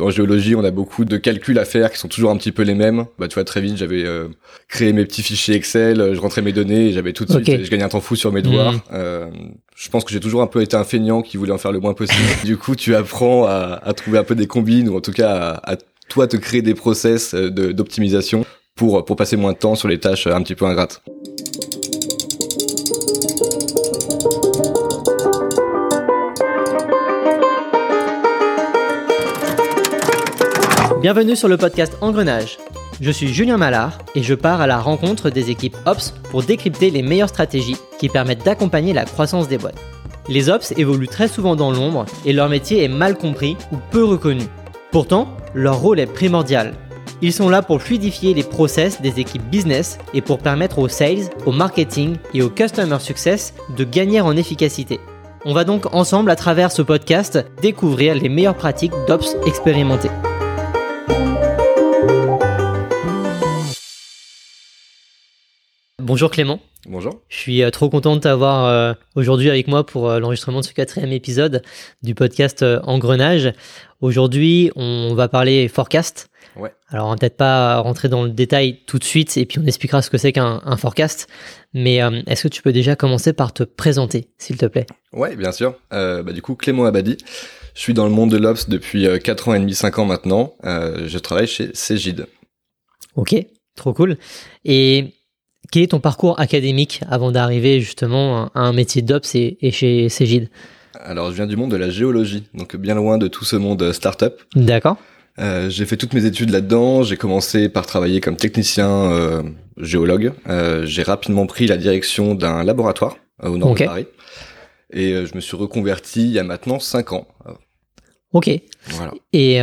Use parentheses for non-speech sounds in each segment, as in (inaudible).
en géologie, on a beaucoup de calculs à faire qui sont toujours un petit peu les mêmes. Bah, tu vois, très vite, j'avais euh, créé mes petits fichiers Excel, je rentrais mes données j'avais tout de suite, je gagnais un temps fou sur mes devoirs. Hmm. Euh, je pense que j'ai toujours un peu été un feignant qui voulait en faire le moins possible. (laughs) du coup, tu apprends à, à, trouver un peu des combines ou en tout cas à, à toi te créer des process d'optimisation pour, pour passer moins de temps sur les tâches un petit peu ingrates. Bienvenue sur le podcast Engrenage. Je suis Julien Mallard et je pars à la rencontre des équipes Ops pour décrypter les meilleures stratégies qui permettent d'accompagner la croissance des boîtes. Les Ops évoluent très souvent dans l'ombre et leur métier est mal compris ou peu reconnu. Pourtant, leur rôle est primordial. Ils sont là pour fluidifier les process des équipes business et pour permettre aux sales, au marketing et au customer success de gagner en efficacité. On va donc ensemble à travers ce podcast découvrir les meilleures pratiques d'Ops expérimentées. Bonjour Clément. Bonjour. Je suis euh, trop content de t'avoir euh, aujourd'hui avec moi pour euh, l'enregistrement de ce quatrième épisode du podcast Engrenage. Aujourd'hui, on va parler forecast. Ouais. Alors, on va peut-être pas rentrer dans le détail tout de suite et puis on expliquera ce que c'est qu'un forecast. Mais est-ce que tu peux déjà commencer par te présenter, s'il te plaît? Ouais, bien sûr. bah, du coup, Clément Abadi. Je suis dans le monde de l'Ops depuis 4 ans et demi, 5 ans maintenant. je travaille chez Cégide. Ok, trop cool. Et quel est ton parcours académique avant d'arriver justement à un métier d'Ops et, chez Cégide Alors, je viens du monde de la géologie, donc bien loin de tout ce monde startup. D'accord. Euh, j'ai fait toutes mes études là-dedans. J'ai commencé par travailler comme technicien euh, géologue. Euh, j'ai rapidement pris la direction d'un laboratoire au nord de Paris. Et je me suis reconverti il y a maintenant 5 ans. Ok. Voilà. Et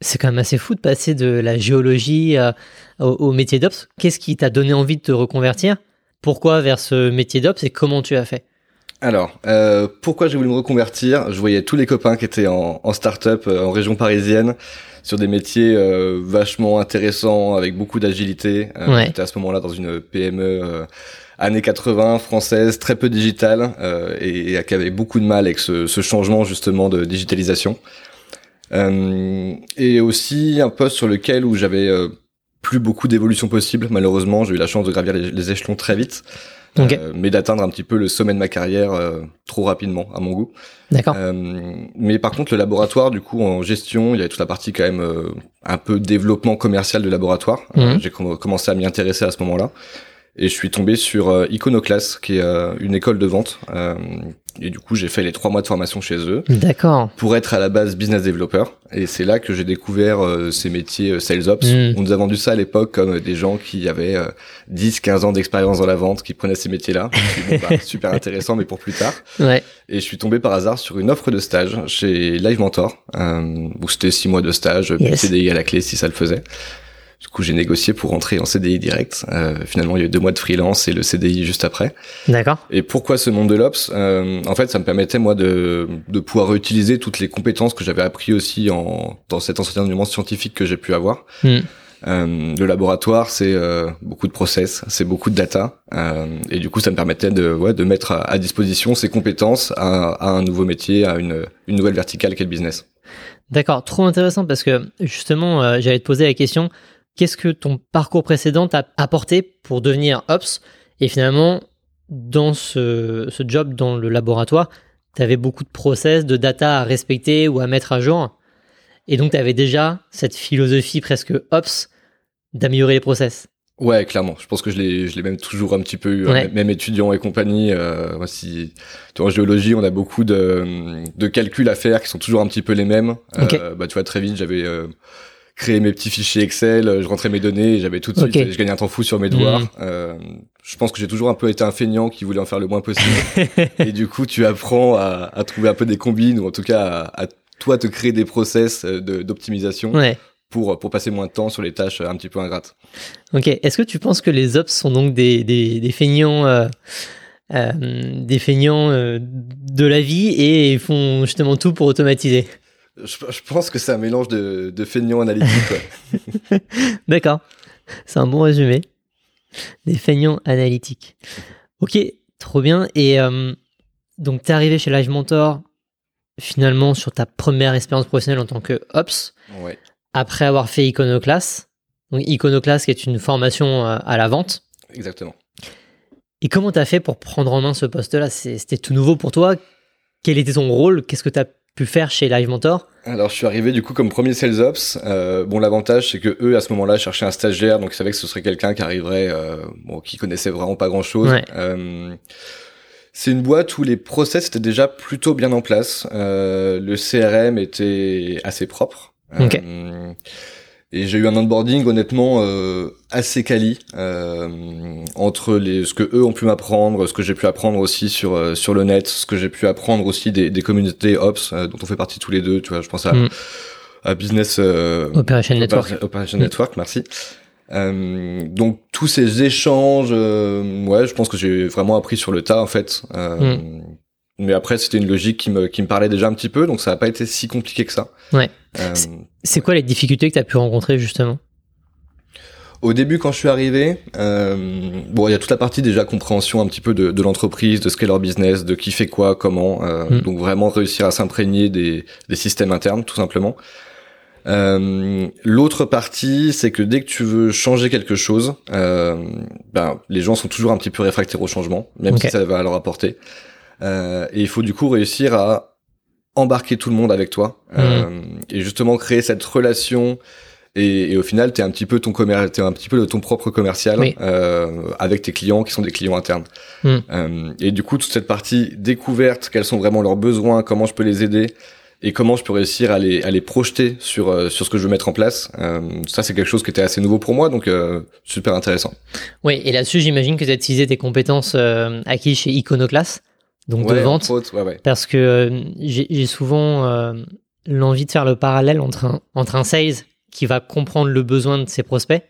c'est quand même assez fou de passer de la géologie au, métier d'Ops. Qu'est-ce qui t'a donné envie de te reconvertir? Pourquoi vers ce métier d'Ops et comment tu as fait? Alors, euh, pourquoi j'ai voulu me reconvertir? Je voyais tous les copains qui étaient en, en start-up euh, en région parisienne sur des métiers euh, vachement intéressants avec beaucoup d'agilité. Euh, J'étais à ce moment-là dans une PME euh, années 80 française, très peu digitale et, et, qui avait beaucoup de mal avec ce, ce changement justement de digitalisation. Et aussi un poste sur lequel où j'avais plus beaucoup d'évolution possible. Malheureusement, j'ai eu la chance de gravir les, échelons très vite. Euh, mais d'atteindre un petit peu le sommet de ma carrière euh, trop rapidement à mon goût. D'accord. Euh, mais par contre, le laboratoire, du coup, en gestion, il y avait toute la partie quand même un peu développement commercial de laboratoire. Mhm. j'ai commencé à m'y intéresser à ce moment-là. Et je suis tombé sur Iconoclast, qui est une école de vente et du coup, j'ai fait les trois mois de formation chez eux. D'accord. Pour être à la base business developer. Et c'est là que j'ai découvert euh, ces métiers euh, sales ops. Hmm. On nous a vendu ça à l'époque comme des gens qui avaient 10, euh, 15 ans d'expérience dans la vente, qui prenaient ces métiers-là. Bah, (laughs) super intéressant, mais pour plus tard. Ouais. Et je suis tombé par hasard sur une offre de stage chez Live Mentor, où c'était six mois de stage, yes. CDI à la clé si ça le faisait. Du coup, j'ai négocié pour rentrer en CDI direct. Euh, finalement, il y a eu deux mois de freelance et le CDI juste après. D'accord. Et pourquoi ce monde de l'Ops? Euh, En fait, ça me permettait, moi, de, de pouvoir utiliser toutes les compétences que j'avais appris aussi en, dans cet enseignement scientifique que j'ai pu avoir. Hmm. Euh, le laboratoire, c'est euh, beaucoup de process, c'est beaucoup de data, euh, et du coup, ça me permettait de, ouais, de mettre à, disposition ces compétences à, à, un nouveau métier, à une, une nouvelle verticale qu'est le business. D'accord, trop intéressant parce que justement, euh, j'allais te poser la question qu'est-ce que ton parcours précédent t'a apporté pour devenir Ops? Et finalement, dans ce, job dans le laboratoire, tu avais beaucoup de process, de data à respecter ou à mettre à jour. Et donc, tu avais déjà cette philosophie presque Ops d'améliorer les process. Ouais, clairement. Je pense que je l'ai, je l'ai même toujours un petit peu eu, hein, même étudiant et compagnie. Euh, si, en géologie, on a beaucoup de, de calculs à faire qui sont toujours un petit peu les mêmes. Euh, bah, tu vois, très vite, j'avais euh, créer mes petits fichiers Excel, euh, je rentrais mes données j'avais tout de suite, je gagnais un temps fou sur mes devoirs. Hmm. Euh, je pense que j'ai toujours un peu été un feignant qui voulait en faire le moins possible. (laughs) et du coup, tu apprends à, à, trouver un peu des combines ou en tout cas à, toi te créer des process euh, d'optimisation. Pour, pour passer moins de temps sur les tâches un petit peu ingrates. Ok. Est-ce que tu penses que les ops sont donc des, des, des feignants, euh, euh, des feignants euh, de la vie et font justement tout pour automatiser? Je, pense que c'est un mélange de, de feignants analytiques. (laughs) D'accord. C'est un bon résumé. Des feignants analytiques. Ok, trop bien. Et euh, donc, tu es arrivé chez Live Mentor finalement sur ta première expérience professionnelle en tant que Ops, après avoir fait Iconoclast. Donc Iconoclast qui est une formation à la vente. Exactement. Et comment tu as fait pour prendre en main ce poste-là? C'était tout nouveau pour toi? Quel était ton rôle? Qu'est-ce que tu as pu faire chez Live Mentor Alors, je suis arrivé du coup comme premier sales ops. Euh, bon, l'avantage, c'est que eux, à ce moment-là, cherchaient un stagiaire, donc ils savaient que ce serait quelqu'un qui arriverait, euh, bon, qui connaissait vraiment pas grand-chose. Euh, c'est une boîte où les process étaient déjà plutôt bien en place. Euh, le CRM était assez propre. Okay. Et j'ai eu un onboarding honnêtement euh, assez quali euh, entre les ce que eux ont pu m'apprendre, ce que j'ai pu apprendre aussi sur euh, sur le net, ce que j'ai pu apprendre aussi des, des communautés ops euh, dont on fait partie tous les deux. Tu vois, je pense à, mm. à business euh, Operation Network. Operation Network, merci. donc tous ces échanges, ouais, je pense que j'ai vraiment appris sur le tas en fait. Mm. Mais après, c'était une logique qui me, qui me parlait déjà un petit peu, donc ça n'a pas été si compliqué que ça. Ouais. C'est quoi les difficultés que tu as pu rencontrer justement? Au début, quand je suis arrivé, euh, bon, il y a toute la partie déjà compréhension un petit peu de, de l'entreprise, de ce qu'est leur business, de qui fait quoi, comment. Euh, mm. Donc vraiment réussir à s'imprégner des, des, systèmes internes, tout simplement. Euh, L'autre partie, c'est que dès que tu veux changer quelque chose, euh, ben, les gens sont toujours un petit peu réfractaires au changement, même si ça va leur apporter. Euh, et il faut du coup réussir à embarquer tout le monde avec toi mmh. euh, et justement créer cette relation. Et, et au final, t'es un petit peu ton commerce, t'es un petit peu ton propre commercial euh, avec tes clients qui sont des clients internes. Mmh. Euh, et du coup, toute cette partie découverte, quels sont vraiment leurs besoins, comment je peux les aider et comment je peux réussir à les, à les projeter sur, euh, sur ce que je veux mettre en place. Euh, ça, c'est quelque chose qui était assez nouveau pour moi, donc euh, super intéressant. Oui, et là-dessus, j'imagine que tu as utilisé tes compétences acquises chez Iconoclast donc de vente. Parce que euh, j'ai souvent euh, l'envie de faire le parallèle entre un, entre un sales qui va comprendre le besoin de ses prospects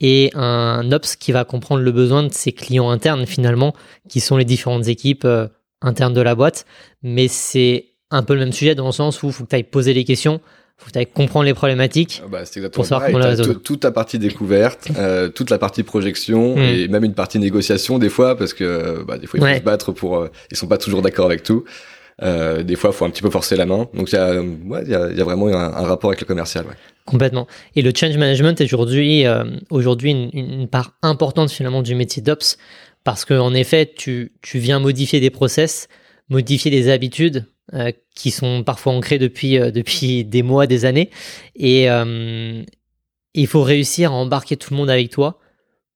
et un ops qui va comprendre le besoin de ses clients internes finalement, qui sont les différentes équipes euh, internes de la boîte. Mais c'est un peu le même sujet dans le sens où il faut que tu ailles poser les questions, faut que comprendre les problématiques ah bah, pour savoir comment les Toute ta partie découverte, (laughs) euh, toute la partie projection hmm. et même une partie négociation des fois parce que bah, des fois ils faut se battre pour euh, ils sont pas toujours d'accord avec tout. Euh, des fois, il faut un petit peu forcer la main. Donc, il y a, ouais, y, a, y a vraiment un, un, rapport avec le commercial. Ouais. Complètement. Et le change management est aujourd'hui, euh, aujourd'hui une, une, part importante finalement du métier d'ops parce qu'en effet, tu, tu viens modifier des process, modifier des habitudes, euh, qui sont parfois ancrés depuis, euh, depuis (laughs) des mois, des années. Et euh, il faut réussir à embarquer tout le monde avec toi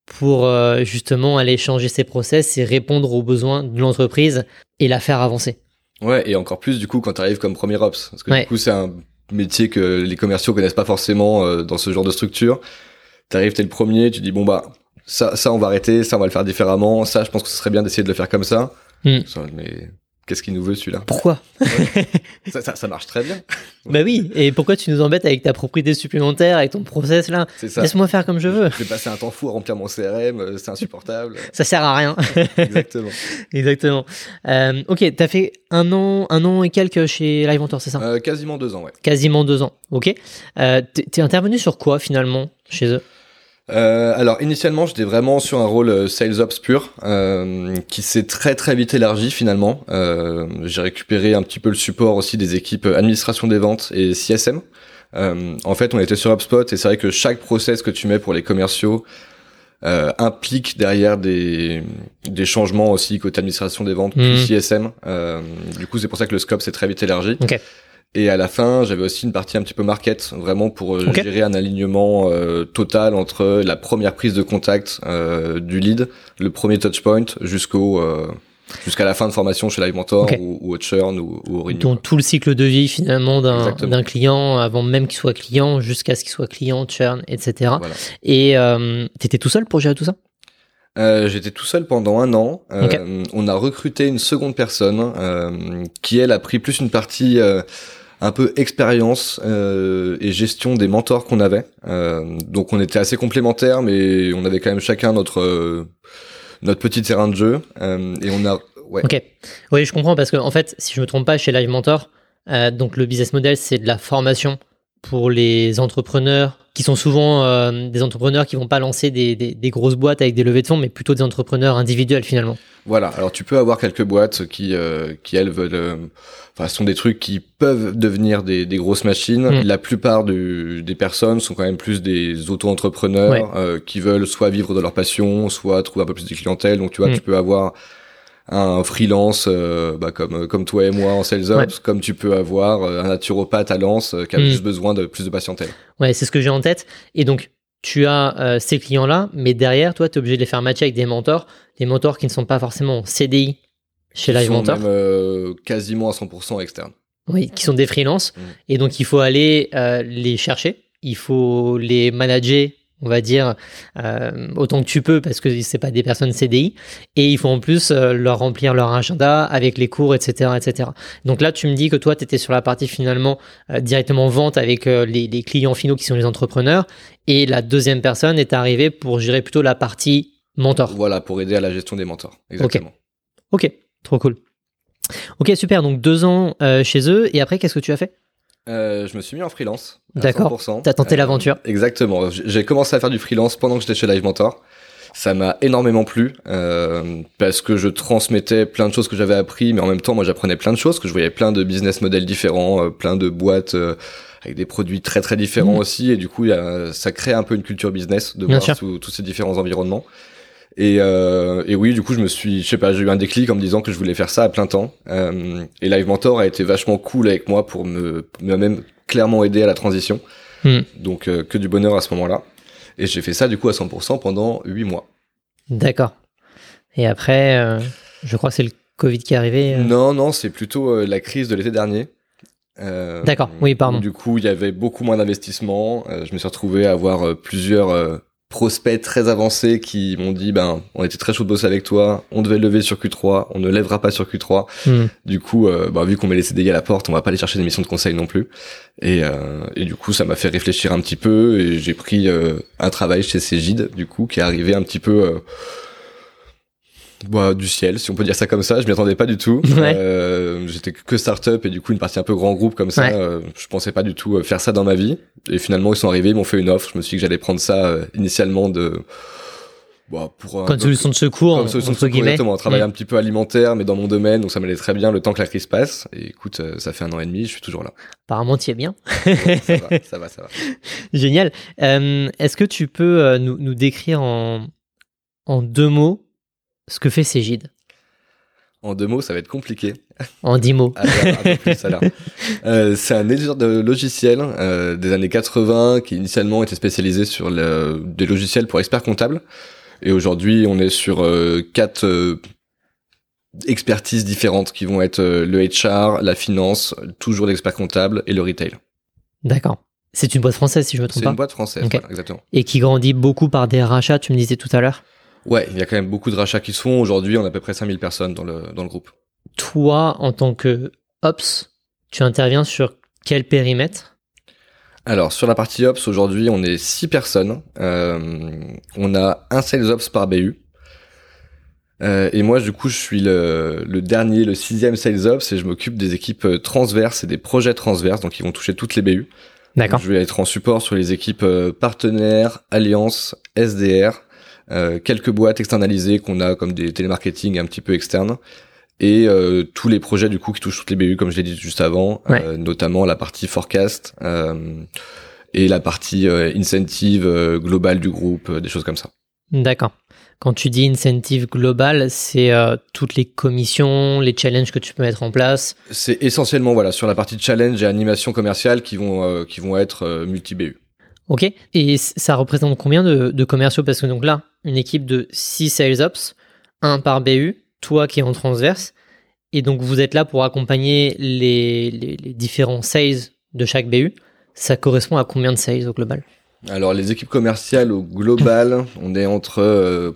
pour justement aller changer ses process et répondre aux besoins de l'entreprise et la faire avancer. Ouais, et encore plus du coup quand tu arrives comme premier ops. Parce que du coup, c'est un métier que les commerciaux connaissent pas forcément dans ce genre de structure. Tu arrives, t'es le premier, tu dis bon bah ça, ça on va arrêter, ça on va le faire différemment, ça je pense que ce serait bien d'essayer de le faire comme ça. Hmm. Mais Qu'est-ce qu'il nous veut celui-là Pourquoi ça, ça, ça, marche très bien. bah oui, et pourquoi tu nous embêtes avec ta propriété supplémentaire, avec ton process là Laisse-moi faire comme je veux. Je vais passer un temps fou à remplir mon CRM, euh, c'est insupportable. ça sert à rien. Exactement. (laughs) Exactement. Euh, ok, t'as fait un an, un an et quelques chez Live Mentor, c'est ça euh, Quasiment deux ans, ouais. Quasiment deux ans, ok. Euh, T'es intervenu sur quoi finalement chez eux? Euh, alors initialement j'étais vraiment sur un rôle euh, sales ops pur euh, qui s'est très très vite élargi finalement. Euh, j'ai récupéré un petit peu le support aussi des équipes administration des ventes et CSM. Euh, en fait on était sur HubSpot et c'est vrai que chaque process que tu mets pour les commerciaux implique derrière des, des changements aussi côté administration des ventes mmh. CSM. du coup c'est pour ça que le scope s'est très vite élargi. Okay. Et à la fin, j'avais aussi une partie un petit peu market, vraiment pour euh, gérer un alignement euh, total entre la première prise de contact euh, du lead, le premier touchpoint, jusqu'au jusqu'à la fin de formation chez Live Mentor ou, ou, au churn ou, ou au renew. Donc tout le cycle de vie finalement d'un client, avant même qu'il soit client, jusqu'à ce qu'il soit client, churn, etc. Voilà. Et euh, t'étais tout seul pour gérer tout ça? Euh, J'étais tout seul pendant un an. Euh, On a recruté une seconde personne euh, qui elle a pris plus une partie un peu expérience euh, et gestion des mentors qu'on avait. Euh, donc on était assez complémentaires, mais on avait quand même chacun notre euh, notre petit terrain de jeu euh, et on a. Ouais. Ok. Oui, je comprends parce que en fait, si je me trompe pas, chez Live Mentor, donc le business model c'est de la formation pour les entrepreneurs qui sont souvent des entrepreneurs qui vont pas lancer des, des, grosses boîtes avec des levées de fonds, mais plutôt des entrepreneurs individuels finalement. Voilà. Alors tu peux avoir quelques boîtes qui, qui elles veulent, enfin, sont des trucs qui peuvent devenir des, des grosses machines. Mm. La plupart des personnes sont quand même plus des auto-entrepreneurs qui veulent soit vivre de leur passion, soit trouver un peu plus de clientèle. Donc tu vois, mm. tu peux avoir un freelance euh, bah, comme comme toi et moi en sales ops, comme tu peux avoir euh, un naturopathe à Lens euh, qui a mm. juste besoin de plus de patientèle. Ouais, c'est ce que j'ai en tête. Et donc tu as ces clients-là, mais derrière, toi, tu es obligé de les faire matcher avec des mentors, des mentors qui ne sont pas forcément CDI chez Live Mentor. Même, quasiment à 100% externes. Oui, qui sont des freelances. Mm. Et donc, il faut aller les chercher, il faut les manager on va dire, euh, autant que tu peux parce que c'est pas des personnes CDI. Et il faut en plus euh, leur remplir leur agenda avec les cours, etc., etc. Donc là, tu me dis que toi, tu étais sur la partie finalement euh, directement vente avec les, clients finaux qui sont les entrepreneurs. Et la deuxième personne est arrivée pour gérer plutôt la partie mentor. Voilà, pour aider à la gestion des mentors. Exactement. Ok, trop cool. Ok, super. Donc deux ans chez eux. Et après, qu'est-ce que tu as fait? Euh, je me suis mis en freelance. D'accord. T'as tenté euh, l'aventure. Exactement. J'ai commencé à faire du freelance pendant que j'étais chez Live Mentor. Ça m'a énormément plu euh, parce que je transmettais plein de choses que j'avais appris, mais en même temps, moi, j'apprenais plein de choses, que je voyais plein de business models différents, euh, plein de boîtes euh, avec des produits très très différents mmh. aussi, et du coup, y a, ça crée un peu une culture business de voir tous ces différents environnements. Et, euh, et, oui, du coup, je me suis, je sais pas, j'ai eu un déclic en me disant que je voulais faire ça à plein temps. Euh, et Live Mentor a été vachement cool avec moi pour me, même clairement aider à la transition. Hmm. Donc, euh, que du bonheur à ce moment-là. Et j'ai fait ça du coup à 100% pendant 8 mois. D'accord. Et après, je crois que c'est le Covid qui est arrivé. Non, non, c'est plutôt la crise de l'été dernier. D'accord, oui, pardon. Du coup, il y avait beaucoup moins d'investissement. je me suis retrouvé à avoir plusieurs prospects très avancés qui m'ont dit ben on était très chaud de bosser avec toi, on devait lever sur Q3, on ne lèvera pas sur Q3. Hmm. Du coup, euh, bah, vu qu'on met les CDI à la porte, on va pas aller chercher des missions de conseil non plus. Et, euh, et du coup, ça m'a fait réfléchir un petit peu et j'ai pris euh, un travail chez Cégide, du coup, qui est arrivé un petit peu bah, du ciel, si on peut dire ça comme ça. Je m'y attendais pas du tout. (laughs) Euh, J'étais que start-up et du coup une partie un peu grand groupe comme ça. Euh, je pensais pas du tout euh, faire ça dans ma vie. Et finalement ils sont arrivés, ils m'ont fait une offre. Je me suis dit que j'allais prendre ça euh, initialement de bah, pour comme solution de secours, comme solution de secours, exactement, un travail un petit peu alimentaire, mais dans mon domaine, donc ça m'allait très bien le temps que la crise passe. Et écoute, ça fait un an et demi, je suis toujours là. Apparemment, tu es bien. ça, va, ça va, ça va. (laughs) Génial. Est-ce que tu peux nous, nous décrire en, en deux mots ce que fait Cégide En deux mots, ça va être compliqué. En dix mots. (laughs) euh, c'est un éditeur de logiciels euh, des années 80 qui initialement était spécialisé sur le, des logiciels pour experts comptables. Et aujourd'hui, on est sur euh, quatre expertises différentes qui vont être le HR, la finance, toujours l'expert comptable et le retail. D'accord. C'est une boîte française, si je me trompe pas. C'est une boîte française, exactement. Et qui grandit beaucoup par des rachats, tu me disais tout à l'heure? Ouais, il y a quand même beaucoup de rachats qui se font. Aujourd'hui, on a à peu près 5000 personnes dans le, dans le groupe. Toi, en tant que Ops, tu interviens sur quel périmètre? Alors sur la partie Ops aujourd'hui on est 6 personnes, euh, on a un Sales Ops par BU, euh, et moi du coup je suis le, le, dernier, le sixième Sales Ops et je m'occupe des équipes euh, transverses et des projets transverses, donc ils vont toucher toutes les BU. D'accord. Je vais être en support sur les équipes partenaires, alliances, SDR, euh, quelques boîtes externalisées qu'on a comme des télémarketing un petit peu externes et euh, tous les projets du coup qui touchent toutes les BU comme je l'ai dit juste avant, euh, notamment la partie forecast et la partie incentive globale du groupe, des choses comme ça. D'accord. Quand tu dis incentive global, c'est toutes les commissions, les challenges que tu peux mettre en place? C'est essentiellement voilà sur la partie challenge et animation commerciale qui vont qui vont être multi BU. Ok. Et ça représente combien de, commerciaux? Parce que donc là, une équipe de 6 sales ops, un par BU, toi qui es en transverse. Et donc vous êtes là pour accompagner les, différents sales de chaque BU. Ça correspond à combien de sales au global? Alors les équipes commerciales au global, (laughs) on est entre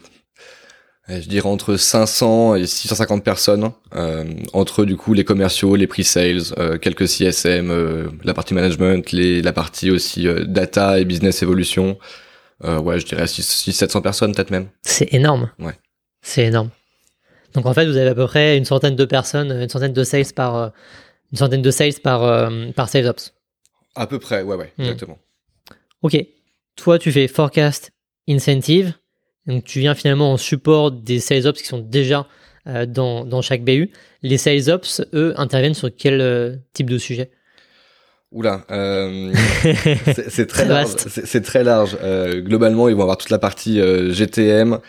euh, je dirais entre 500 et 650 personnes, euh, entre du coup les commerciaux, les pre-sales, euh, quelques CSM, la partie management, les, la partie aussi data et business evolution. ouais, je dirais 600-700 personnes peut-être même. C'est énorme. Ouais. C'est énorme. Donc en fait, vous avez à peu près une centaine de personnes, une centaine de sales par, une centaine de sales par, par sales ops. À peu près, ouais, ouais, hmm. exactement. Ok. toi, tu fais forecast, incentive. Donc, tu viens finalement en support des sales ops qui sont déjà euh, dans, dans, chaque BU. Les sales ops, eux, interviennent sur quel euh, type de sujet? Oula, euh, (laughs) c'est très, large. C'est très large. Euh, globalement, ils vont avoir toute la partie GTM,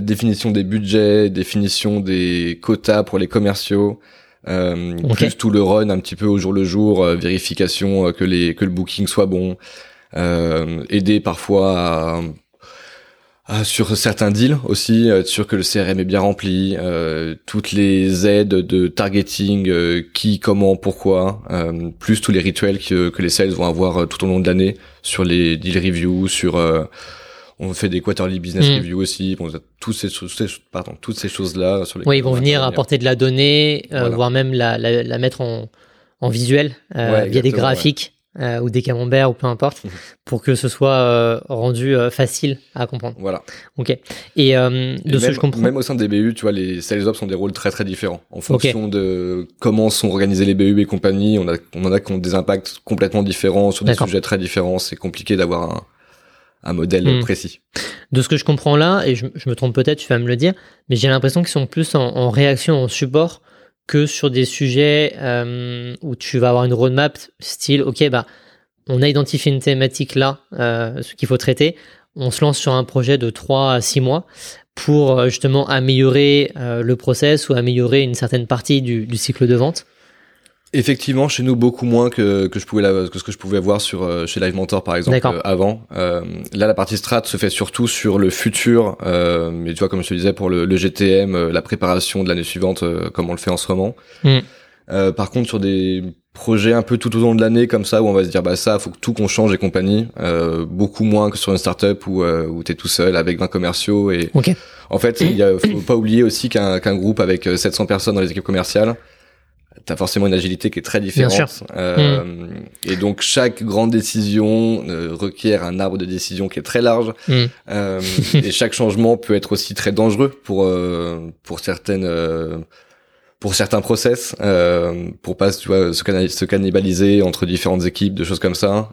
définition des budgets, définition des quotas pour les commerciaux, plus tout le run un petit peu au jour le jour, vérification que les que le booking soit bon, aider parfois à sur certains deals aussi, être sûr que le CRM est bien rempli, euh, toutes les aides de targeting, euh, qui, comment, pourquoi, euh, plus tous les rituels que, que les sales vont avoir tout au long de l'année sur les deal reviews, sur on fait des quarterly business mm. reviews aussi, bon, tous ces, pardon, toutes ces choses là. Sur les oui, ils vont venir apporter de la donnée, voire même la, la, la, mettre en, en visuel via des graphiques. Euh, ou des camemberts ou peu importe, mhm. pour que ce soit euh, rendu euh, facile à comprendre. Voilà. Ok. Et de ce que je comprends. Même au sein des BU, tu vois, les sales ops ont des rôles très très différents en fonction de comment sont organisés les BU et compagnie. On a, on en a qui ont des impacts complètement différents sur des sujets très différents. C'est compliqué d'avoir un, un modèle hmm. précis. De ce que je comprends là, et je, je me trompe peut-être, tu vas me le dire, mais j'ai l'impression qu'ils sont plus en, en réaction, en support que sur des sujets euh, où tu vas avoir une roadmap style, ok, bah, on a identifié une thématique là, euh, ce qu'il faut traiter, on se lance sur un projet de 3 à 6 mois pour euh, justement améliorer le process ou améliorer une certaine partie du cycle de vente. Effectivement, chez nous beaucoup moins que, que je pouvais que ce que je pouvais voir sur euh, chez Live Mentor par exemple euh, avant. Euh, là, la partie strat se fait surtout sur le futur, euh, mais tu vois comme je te disais pour le, le GTM, la préparation de l'année suivante, comme on le fait en ce moment. Mm. par contre, sur des projets un peu tout au long de l'année comme ça où on va se dire bah ça faut que tout qu'on change et compagnie, beaucoup moins que sur une startup où où t'es tout seul avec 20 commerciaux et en fait il faut pas oublier aussi qu'un qu'un groupe avec 700 personnes dans les équipes commerciales t'as forcément une agilité qui est très différente. Euh, mm. Et donc chaque grande décision euh, requiert un arbre de décision qui est très large. Mm. Euh, et chaque changement peut être aussi très dangereux pour pour certaines pour certains process, pour pas tu vois se, se, cannibaliser entre différentes équipes, de choses comme ça.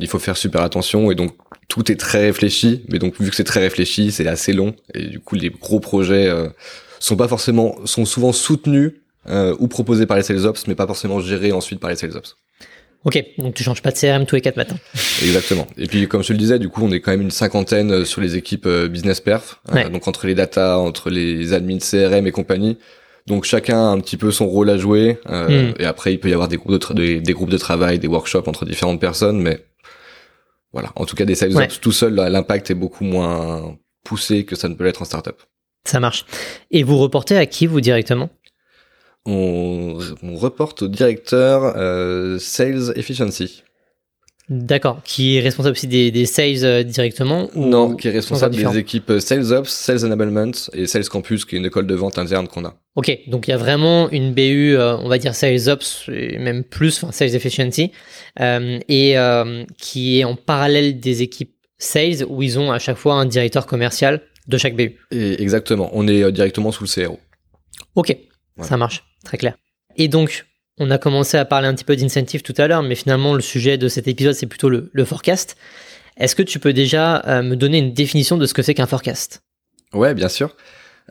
il faut faire super attention et donc tout est très réfléchi. Mais donc vu que c'est très réfléchi, c'est assez long et du coup les gros projets sont pas forcément sont souvent soutenus euh, ou proposé par les sales ops, mais pas forcément géré ensuite par les sales ops. Ok, donc tu changes pas de CRM tous les quatre matins. Exactement. Et puis comme je te le disais, du coup, on est quand même une cinquantaine euh, sur les équipes euh, business perf, donc entre les data, entre les admins CRM et compagnie. Donc chacun a un petit peu son rôle à jouer. Hmm. Et après, il peut y avoir des groupes de des, groupes de travail, des workshops entre différentes personnes, mais voilà. En tout cas, des sales ops tout seul, l'impact est beaucoup moins poussé que ça ne peut l'être en startup. Ça marche. Et vous reportez à qui vous directement? On, reporte au directeur euh, Sales Efficiency. D'accord, qui est responsable aussi des, sales euh, directement ou Non, qui est responsable des équipes euh, Sales Ops, Sales Enablement et Sales Campus, qui est une école de vente interne qu'on a. Ok, donc il y a vraiment une BU, on va dire Sales Ops, et même plus, enfin Sales Efficiency, et qui est en parallèle des équipes Sales, où ils ont à chaque fois un directeur commercial de chaque BU. Et exactement, on est directement sous le CRO. Ok, ça marche. Très clair. Et donc, on a commencé à parler un petit peu d'incentive tout à l'heure, mais finalement, le sujet de cet épisode, c'est plutôt le, forecast. Est-ce que tu peux déjà euh, me donner une définition de ce que c'est qu'un forecast? Ouais, bien sûr.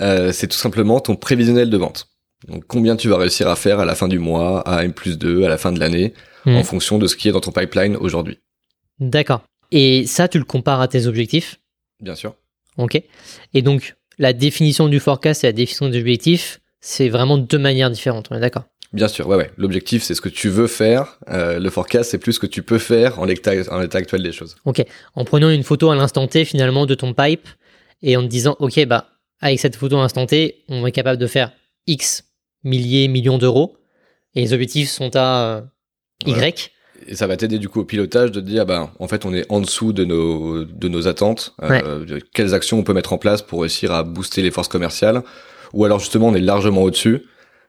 Euh, c'est tout simplement ton prévisionnel de vente. Donc, combien tu vas réussir à faire à la fin du mois, à M plus 2, à la fin de l'année, hmm. en fonction de ce qui est dans ton pipeline aujourd'hui. D'accord. Et ça, tu le compares à tes objectifs? Bien sûr. Ok. Et donc, la définition du forecast et la définition des objectifs, c'est vraiment deux manières différentes, on est d'accord? Bien sûr, ouais, ouais. L'objectif, c'est ce que tu veux faire. Euh, le forecast, c'est plus ce que tu peux faire en l'état, actuel des choses. Ok. En prenant une photo à l'instant T, finalement, de ton pipe, et en te disant, ok, bah, avec cette photo à l'instant T, on est capable de faire X milliers, millions d'euros, et les objectifs sont à euh, Y. Et ça va t'aider du coup au pilotage de te dire, bah, en fait, on est en dessous de nos, de nos attentes. Euh, quelles actions on peut mettre en place pour réussir à booster les forces commerciales ou alors justement on est largement au-dessus.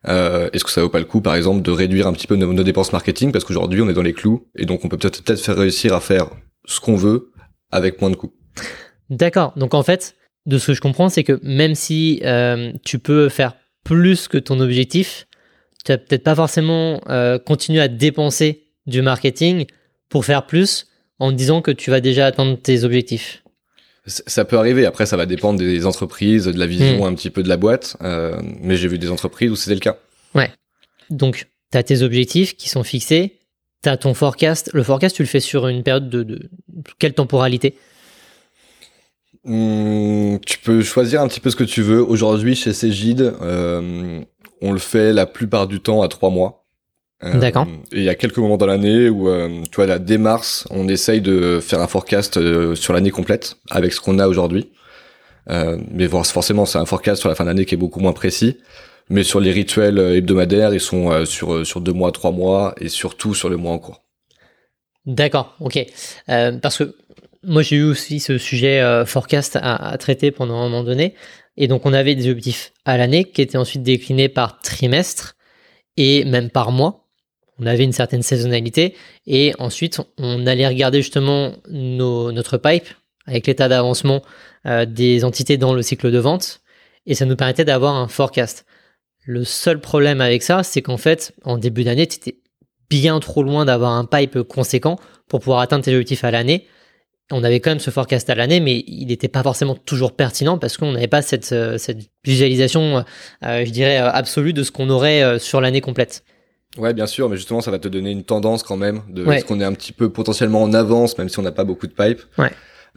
Euh, Est-ce que ça vaut pas le coup, par exemple, de réduire un petit peu nos, dépenses marketing? Parce qu'aujourd'hui on est dans les clous et donc on peut peut-être peut-être faire réussir à faire ce qu'on veut avec moins de coûts. D'accord. Donc en fait, de ce que je comprends, c'est que même si euh, tu peux faire plus que ton objectif, tu vas peut-être pas forcément euh, continuer à dépenser du marketing pour faire plus en disant que tu vas déjà atteindre tes objectifs ça peut arriver. Après, ça va dépendre des entreprises, de la vision hmm. un petit peu de la boîte. Euh, mais j'ai vu des entreprises où c'était le cas. Ouais. Donc, tu as tes objectifs qui sont fixés. Tu as ton forecast. Le forecast, tu le fais sur une période de, quelle temporalité? Hmm, Tu peux choisir un petit peu ce que tu veux. Aujourd'hui, chez Cégide, euh, on le fait la plupart du temps à trois mois. Euh, D'accord. Et il y a quelques moments dans l'année où, euh, tu vois, là, dès mars, on essaye de faire un forecast euh, sur l'année complète avec ce qu'on a aujourd'hui. mais forcément, c'est un forecast sur la fin d'année qui est beaucoup moins précis. Mais sur les rituels hebdomadaires, ils sont sur sur deux mois, trois mois, et surtout sur le mois en cours. D'accord, ok. parce que moi, j'ai eu aussi ce sujet forecast à, à, traiter pendant un moment donné. Et donc, on avait des objectifs à l'année qui étaient ensuite déclinés par trimestre et même par mois on avait une certaine saisonnalité et ensuite on allait regarder justement notre pipe avec l'état d'avancement euh, des entités dans le cycle de vente et ça nous permettait d'avoir un forecast. Le seul problème avec ça, c'est qu'en fait, en début d'année, tu étais bien trop loin d'avoir un pipe conséquent pour pouvoir atteindre tes objectifs à l'année. On avait quand même ce forecast à l'année, mais il n'était pas forcément toujours pertinent parce qu'on n'avait pas cette, euh, visualisation, euh, je dirais, absolue de ce qu'on aurait sur l'année complète. Ouais, bien sûr, mais justement, ça va te donner une tendance quand même de ce qu'on est un petit peu potentiellement en avance, même si on n'a pas beaucoup de pipe. Ouais.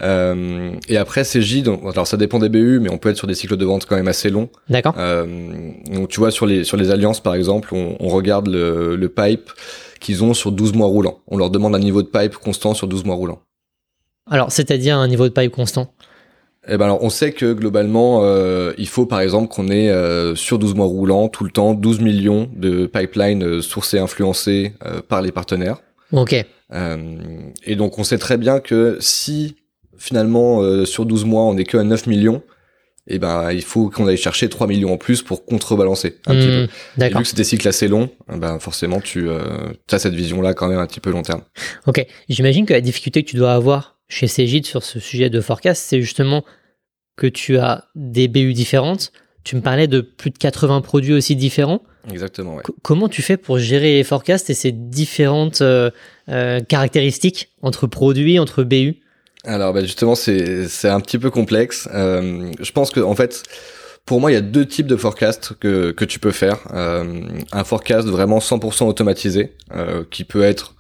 Euh, et après, c'est J, donc, alors ça dépend des BU, mais on peut être sur des cycles de vente quand même assez longs. D'accord. Euh, donc tu vois, sur les, sur les alliances, par exemple, on, on regarde le, le pipe qu'ils ont sur 12 mois roulants. On leur demande un niveau de pipe constant sur 12 mois roulants. Alors, c'est-à-dire un niveau de pipe constant? Eh ben alors, on sait que globalement, euh, il faut par exemple qu'on ait euh, sur 12 mois roulants tout le temps 12 millions de pipelines euh, sourcés, influencés euh, par les partenaires. Ok. et donc, on sait très bien que si finalement sur 12 mois on n'est que à 9 millions, eh ben il faut qu'on aille chercher 3 millions en plus pour contrebalancer un petit hmm, peu. Et vu que c'est des cycles assez longs, eh ben forcément tu as cette vision là quand même un petit peu long terme. Ok. J'imagine que la difficulté que tu dois avoir chez Cégide sur ce sujet de forecast, c'est justement que tu as des BU différentes. Tu me parlais de plus de 80 produits aussi différents. Exactement, ouais. comment tu fais pour gérer les forecasts et ces différentes euh, euh, caractéristiques entre produits, entre BU Alors, bah justement, c'est un petit peu complexe. Euh, je pense que, en fait, pour moi, il y a deux types de forecasts que, que tu peux faire. un forecast vraiment 100% automatisé, qui peut être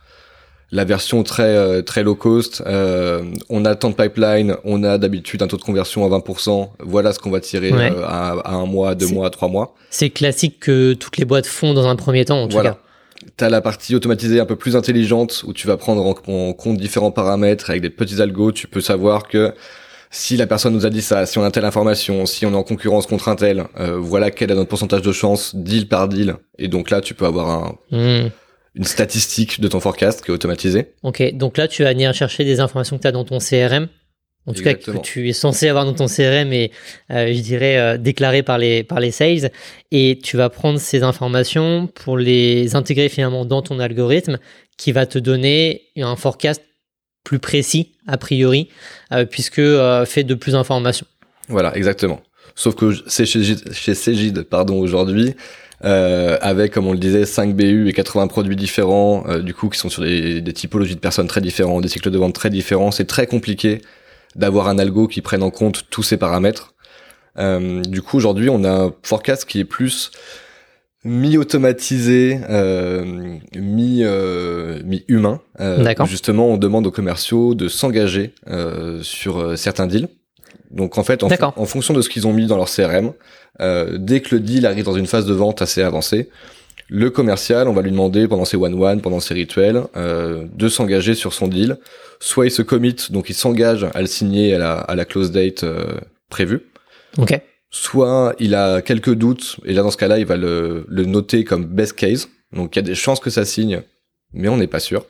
la version très euh, très low cost. Euh, on a tant de pipeline, on a d'habitude un taux de conversion à 20%. Voilà ce qu'on va tirer euh, à, un mois, deux mois, trois mois. C'est classique que toutes les boîtes font dans un premier temps, en tout cas. T'as la partie automatisée un peu plus intelligente où tu vas prendre en, compte différents paramètres avec des petits algos. Tu peux savoir que si la personne nous a dit ça, si on a telle information, si on est en concurrence contre un tel, voilà quel est notre pourcentage de chance deal par deal. Et donc là, tu peux avoir un hmm une statistique de ton forecast qui est automatisée. Ok, donc là, tu vas venir chercher des informations que tu as dans ton CRM. En tout cas, que tu es censé avoir dans ton CRM et euh, je dirais euh, déclaré par les, par les sales. Et tu vas prendre ces informations pour les intégrer finalement dans ton algorithme qui va te donner un forecast plus précis, a priori, euh, puisque fait de plus d'informations. Voilà, exactement. Sauf que c'est chez, chez Cégide, pardon, aujourd'hui, euh, avec, comme on le disait, 5 BU et 80 produits différents, euh, du coup, qui sont sur des, des, typologies de personnes très différents, des cycles de vente très différents. C'est très compliqué d'avoir un algo qui prenne en compte tous ces paramètres. Euh, du coup, aujourd'hui, on a un forecast qui est plus mi-automatisé, euh, mi, euh, mi-humain. justement, on demande aux commerciaux de s'engager sur certains deals. Donc en fait, en, en fonction de ce qu'ils ont mis dans leur CRM, euh, dès que le deal arrive dans une phase de vente assez avancée, le commercial, on va lui demander pendant ses one-one, pendant ses rituels, euh, de s'engager sur son deal. Soit il se commit, donc il s'engage à le signer à la, à la close date euh, prévue. Ok. Soit il a quelques doutes, et là dans ce cas-là, il va le, le noter comme best case. Donc il y a des chances que ça signe, mais on n'est pas sûr.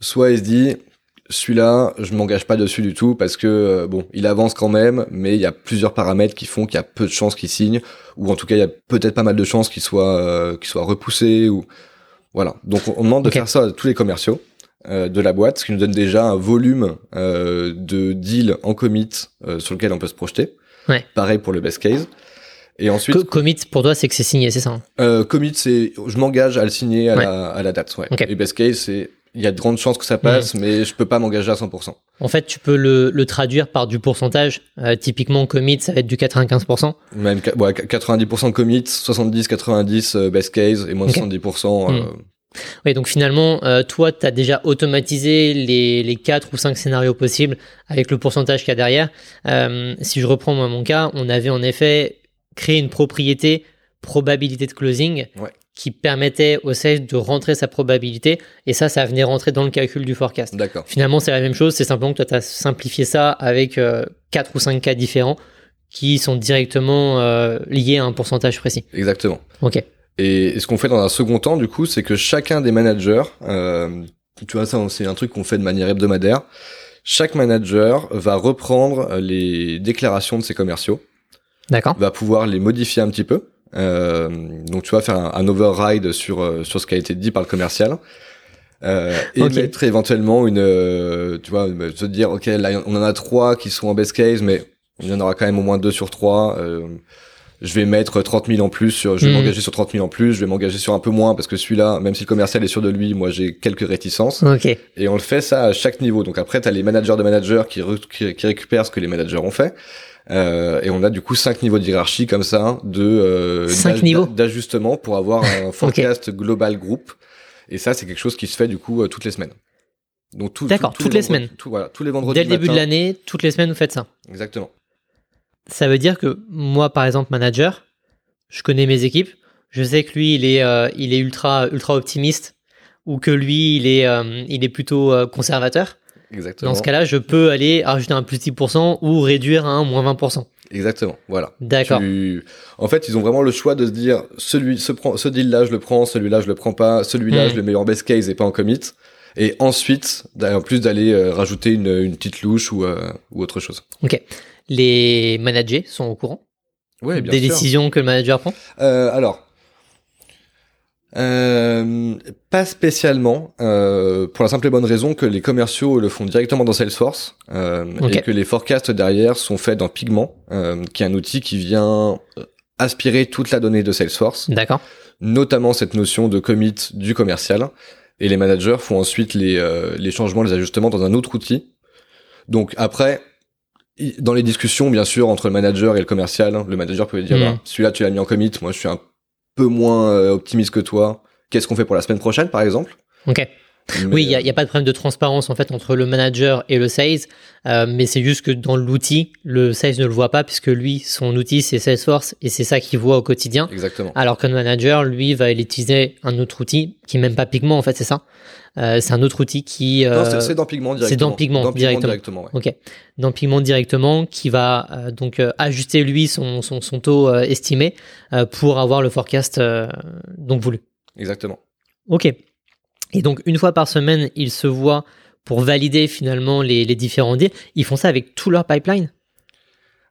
Soit il se dit, celui-là, je m'engage pas dessus du tout parce que euh, bon, il avance quand même, mais il y a plusieurs paramètres qui font qu'il y a peu de chances qu'il signe, ou en tout cas il y a peut-être pas mal de chances qu'il soit euh, qu'il soit repoussé ou voilà. Donc on, demande de faire ça à tous les commerciaux euh, de la boîte, ce qui nous donne déjà un volume de deals en commit sur lequel on peut se projeter. Ouais. Pareil pour le best case. Et ensuite, commit pour toi, c'est que c'est signé, c'est ça hein? Commit, c'est je m'engage à le signer à, la, à la date. Ouais. Et best case, c'est il y a de grandes chances que ça passe, mm. mais je peux pas m'engager à 100%. En fait, tu peux le, le traduire par du pourcentage. Euh, typiquement, commit, ça va être du 95%. Même ouais, 90% commit, 70-90 euh, best case et moins de 70%. Euh, mm. Oui, donc finalement, toi, tu as déjà automatisé les, les 4 ou 5 scénarios possibles avec le pourcentage qu'il y a derrière. si je reprends moi mon cas, on avait en effet créé une propriété probabilité de closing ouais qui permettait au sales de rentrer sa probabilité et ça, ça venait rentrer dans le calcul du forecast. D'accord. Finalement, c'est la même chose, c'est simplement que toi, tu as simplifié ça avec euh, 4 ou 5 cas différents qui sont directement euh, liés à un pourcentage précis. Exactement. Ok. Et, ce qu'on fait dans un second temps, du coup, c'est que chacun des managers, euh, tu vois, ça, c'est un truc qu'on fait de manière hebdomadaire. Chaque manager va reprendre les déclarations de ses commerciaux. D'accord. Va pouvoir les modifier un petit peu. Euh, donc tu vas faire un, override sur euh, sur ce qui a été dit par le commercial. Euh, et mettre éventuellement une, euh, tu vois, se dire, ok, là on en a trois qui sont en best case, mais il y en aura quand même au moins deux sur trois. Euh, je vais mettre 30 000 en plus, sur, je vais hmm. m'engager sur 30 000 en plus, je vais m'engager sur un peu moins parce que celui-là, même si le commercial est sûr de lui, moi j'ai quelques réticences. Okay. Et on le fait ça à chaque niveau. Donc après, tu as les managers de managers qui, qui récupèrent ce que les managers ont fait. Euh, et on a du coup cinq niveaux de hiérarchie comme ça, de euh, d'ajustement pour avoir un (laughs) forecast global groupe. Et ça, c'est quelque chose qui se fait du coup euh, toutes les semaines. Donc tout, D'accord, toutes les, semaines. voilà, tous les vendredis. Dès le début de l'année, toutes les semaines, vous faites ça. Exactement. Ça veut dire que moi, par exemple, manager, je connais mes équipes. Je sais que lui, il est, euh, il est ultra, ultra optimiste, ou que lui, il est, il est plutôt conservateur. Exactement. Dans ce cas-là, je peux aller rajouter un plus 10% ou réduire à un moins 20%. Exactement, voilà. D'accord. En fait, ils ont vraiment le choix de se dire, celui, ce, ce deal-là, je le prends, celui-là, je le prends pas, celui-là, hmm. je le mets en best case et pas en commit. Et ensuite, en plus d'aller euh, rajouter une, une, petite louche ou, euh, ou autre chose. Ok. Les managers sont au courant ouais, bien des décisions que le manager prend? Euh, Alors, euh, pas spécialement, euh, pour la simple et bonne raison que les commerciaux le font directement dans Salesforce euh, et que les forecasts derrière sont faits dans Pigment, euh, qui est un outil qui vient aspirer toute la donnée de Salesforce. D'accord. Notamment cette notion de commit du commercial. Et les managers font ensuite les, euh, les changements, les ajustements dans un autre outil. Donc après, dans les discussions, bien sûr, entre le manager et le commercial, le manager peut dire, hmm. bah, celui-là tu l'as mis en commit, moi je suis un peu moins euh, optimiste que toi. Qu'est-ce qu'on fait pour la semaine prochaine, par exemple? Ok. Oui, il n'y a, a, pas de problème de transparence en fait entre le manager et le sales, euh, mais c'est juste que dans l'outil, le sales ne le voit pas puisque lui, son outil c'est Salesforce et c'est ça qu'il voit au quotidien. Exactement. Alors que le manager, lui, va utiliser un autre outil qui est même pas Pigment en fait, c'est ça. Euh, c'est un autre outil qui. Euh, non, c'est dans Pigment directement. C'est dans Pigment, directement. ouais. Ok. Dans Pigment directement, qui va euh, donc euh, ajuster lui son, son, son taux estimé pour avoir le forecast donc voulu. Exactement. Ok. Et donc une fois par semaine, ils se voient pour valider finalement les, les différents deals. Ils font ça avec tout leur pipeline?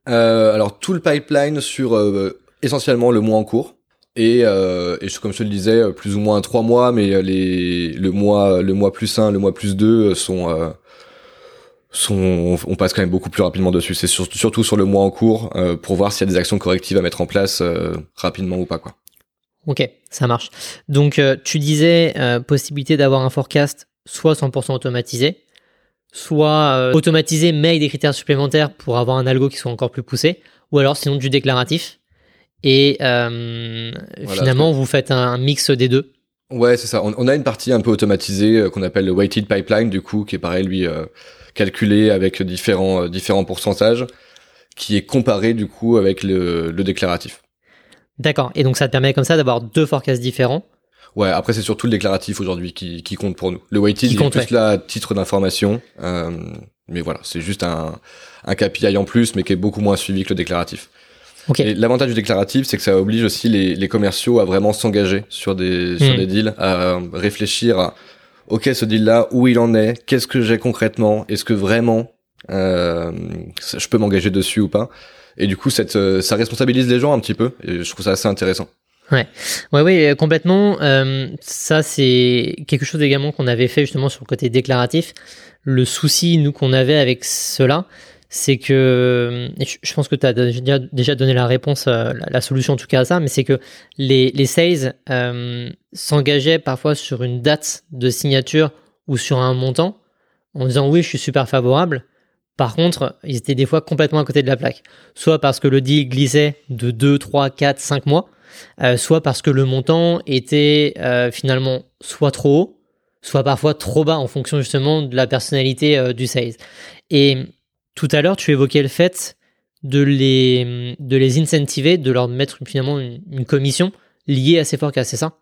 alors tout le pipeline sur essentiellement le mois en cours. Et, euh, et comme je te le disais, euh, plus ou moins trois mois, mais euh, les, le mois, le mois plus un, le mois plus deux euh, sont, euh, sont, on passe quand même beaucoup plus rapidement dessus. C'est surtout sur le mois en cours euh, pour voir s'il y a des actions correctives à mettre en place rapidement ou pas, quoi. Ok, ça marche. Donc tu disais possibilité d'avoir un forecast soit 100% automatisé, soit automatisé mais avec des critères supplémentaires pour avoir un algo qui soit encore plus poussé, ou alors sinon du déclaratif. Et euh, finalement, vous faites un mix des deux. Ouais, c'est ça. On, a une partie un peu automatisée euh, qu'on appelle le weighted pipeline, du coup, qui est pareil, lui, euh, calculé avec différents, différents pourcentages, qui est comparé, du coup, avec le, déclaratif. D'accord. Et donc, ça te permet comme ça d'avoir deux forecasts différents. Ouais, après, c'est surtout le déclaratif aujourd'hui qui, qui compte pour nous. Le weighted, il est plus là à titre d'information. mais voilà, c'est juste un, un KPI en plus, mais qui est beaucoup moins suivi que le déclaratif. L'avantage du déclaratif, c'est que ça oblige aussi les, les commerciaux à vraiment s'engager sur des sur hmm. des deals, à réfléchir à ok ce deal là où il en est, qu'est-ce que j'ai concrètement, est-ce que vraiment euh, je peux m'engager dessus ou pas. Et du coup, euh, ça responsabilise les gens un petit peu, et je trouve ça assez intéressant. Ouais, ouais, ouais, complètement. Euh, ça, c'est quelque chose également qu'on avait fait justement sur le côté déclaratif. Le souci, nous, qu'on avait avec cela, c'est que, je pense que tu as déjà donné la réponse, euh, la solution en tout cas à ça, mais c'est que les, les sales euh, s'engageaient parfois sur une date de signature ou sur un montant en disant oui, je suis super favorable. Par contre, ils étaient des fois complètement à côté de la plaque. Soit parce que le deal glissait de 2, 3, 4, 5 mois, euh, soit parce que le montant était euh, finalement soit trop haut, soit parfois trop bas en fonction justement de la personnalité euh, du sales. Et tout à l'heure, tu évoquais le fait de les, de les incentiver, de leur mettre finalement une, commission liée à ces forecasts, c'est ça?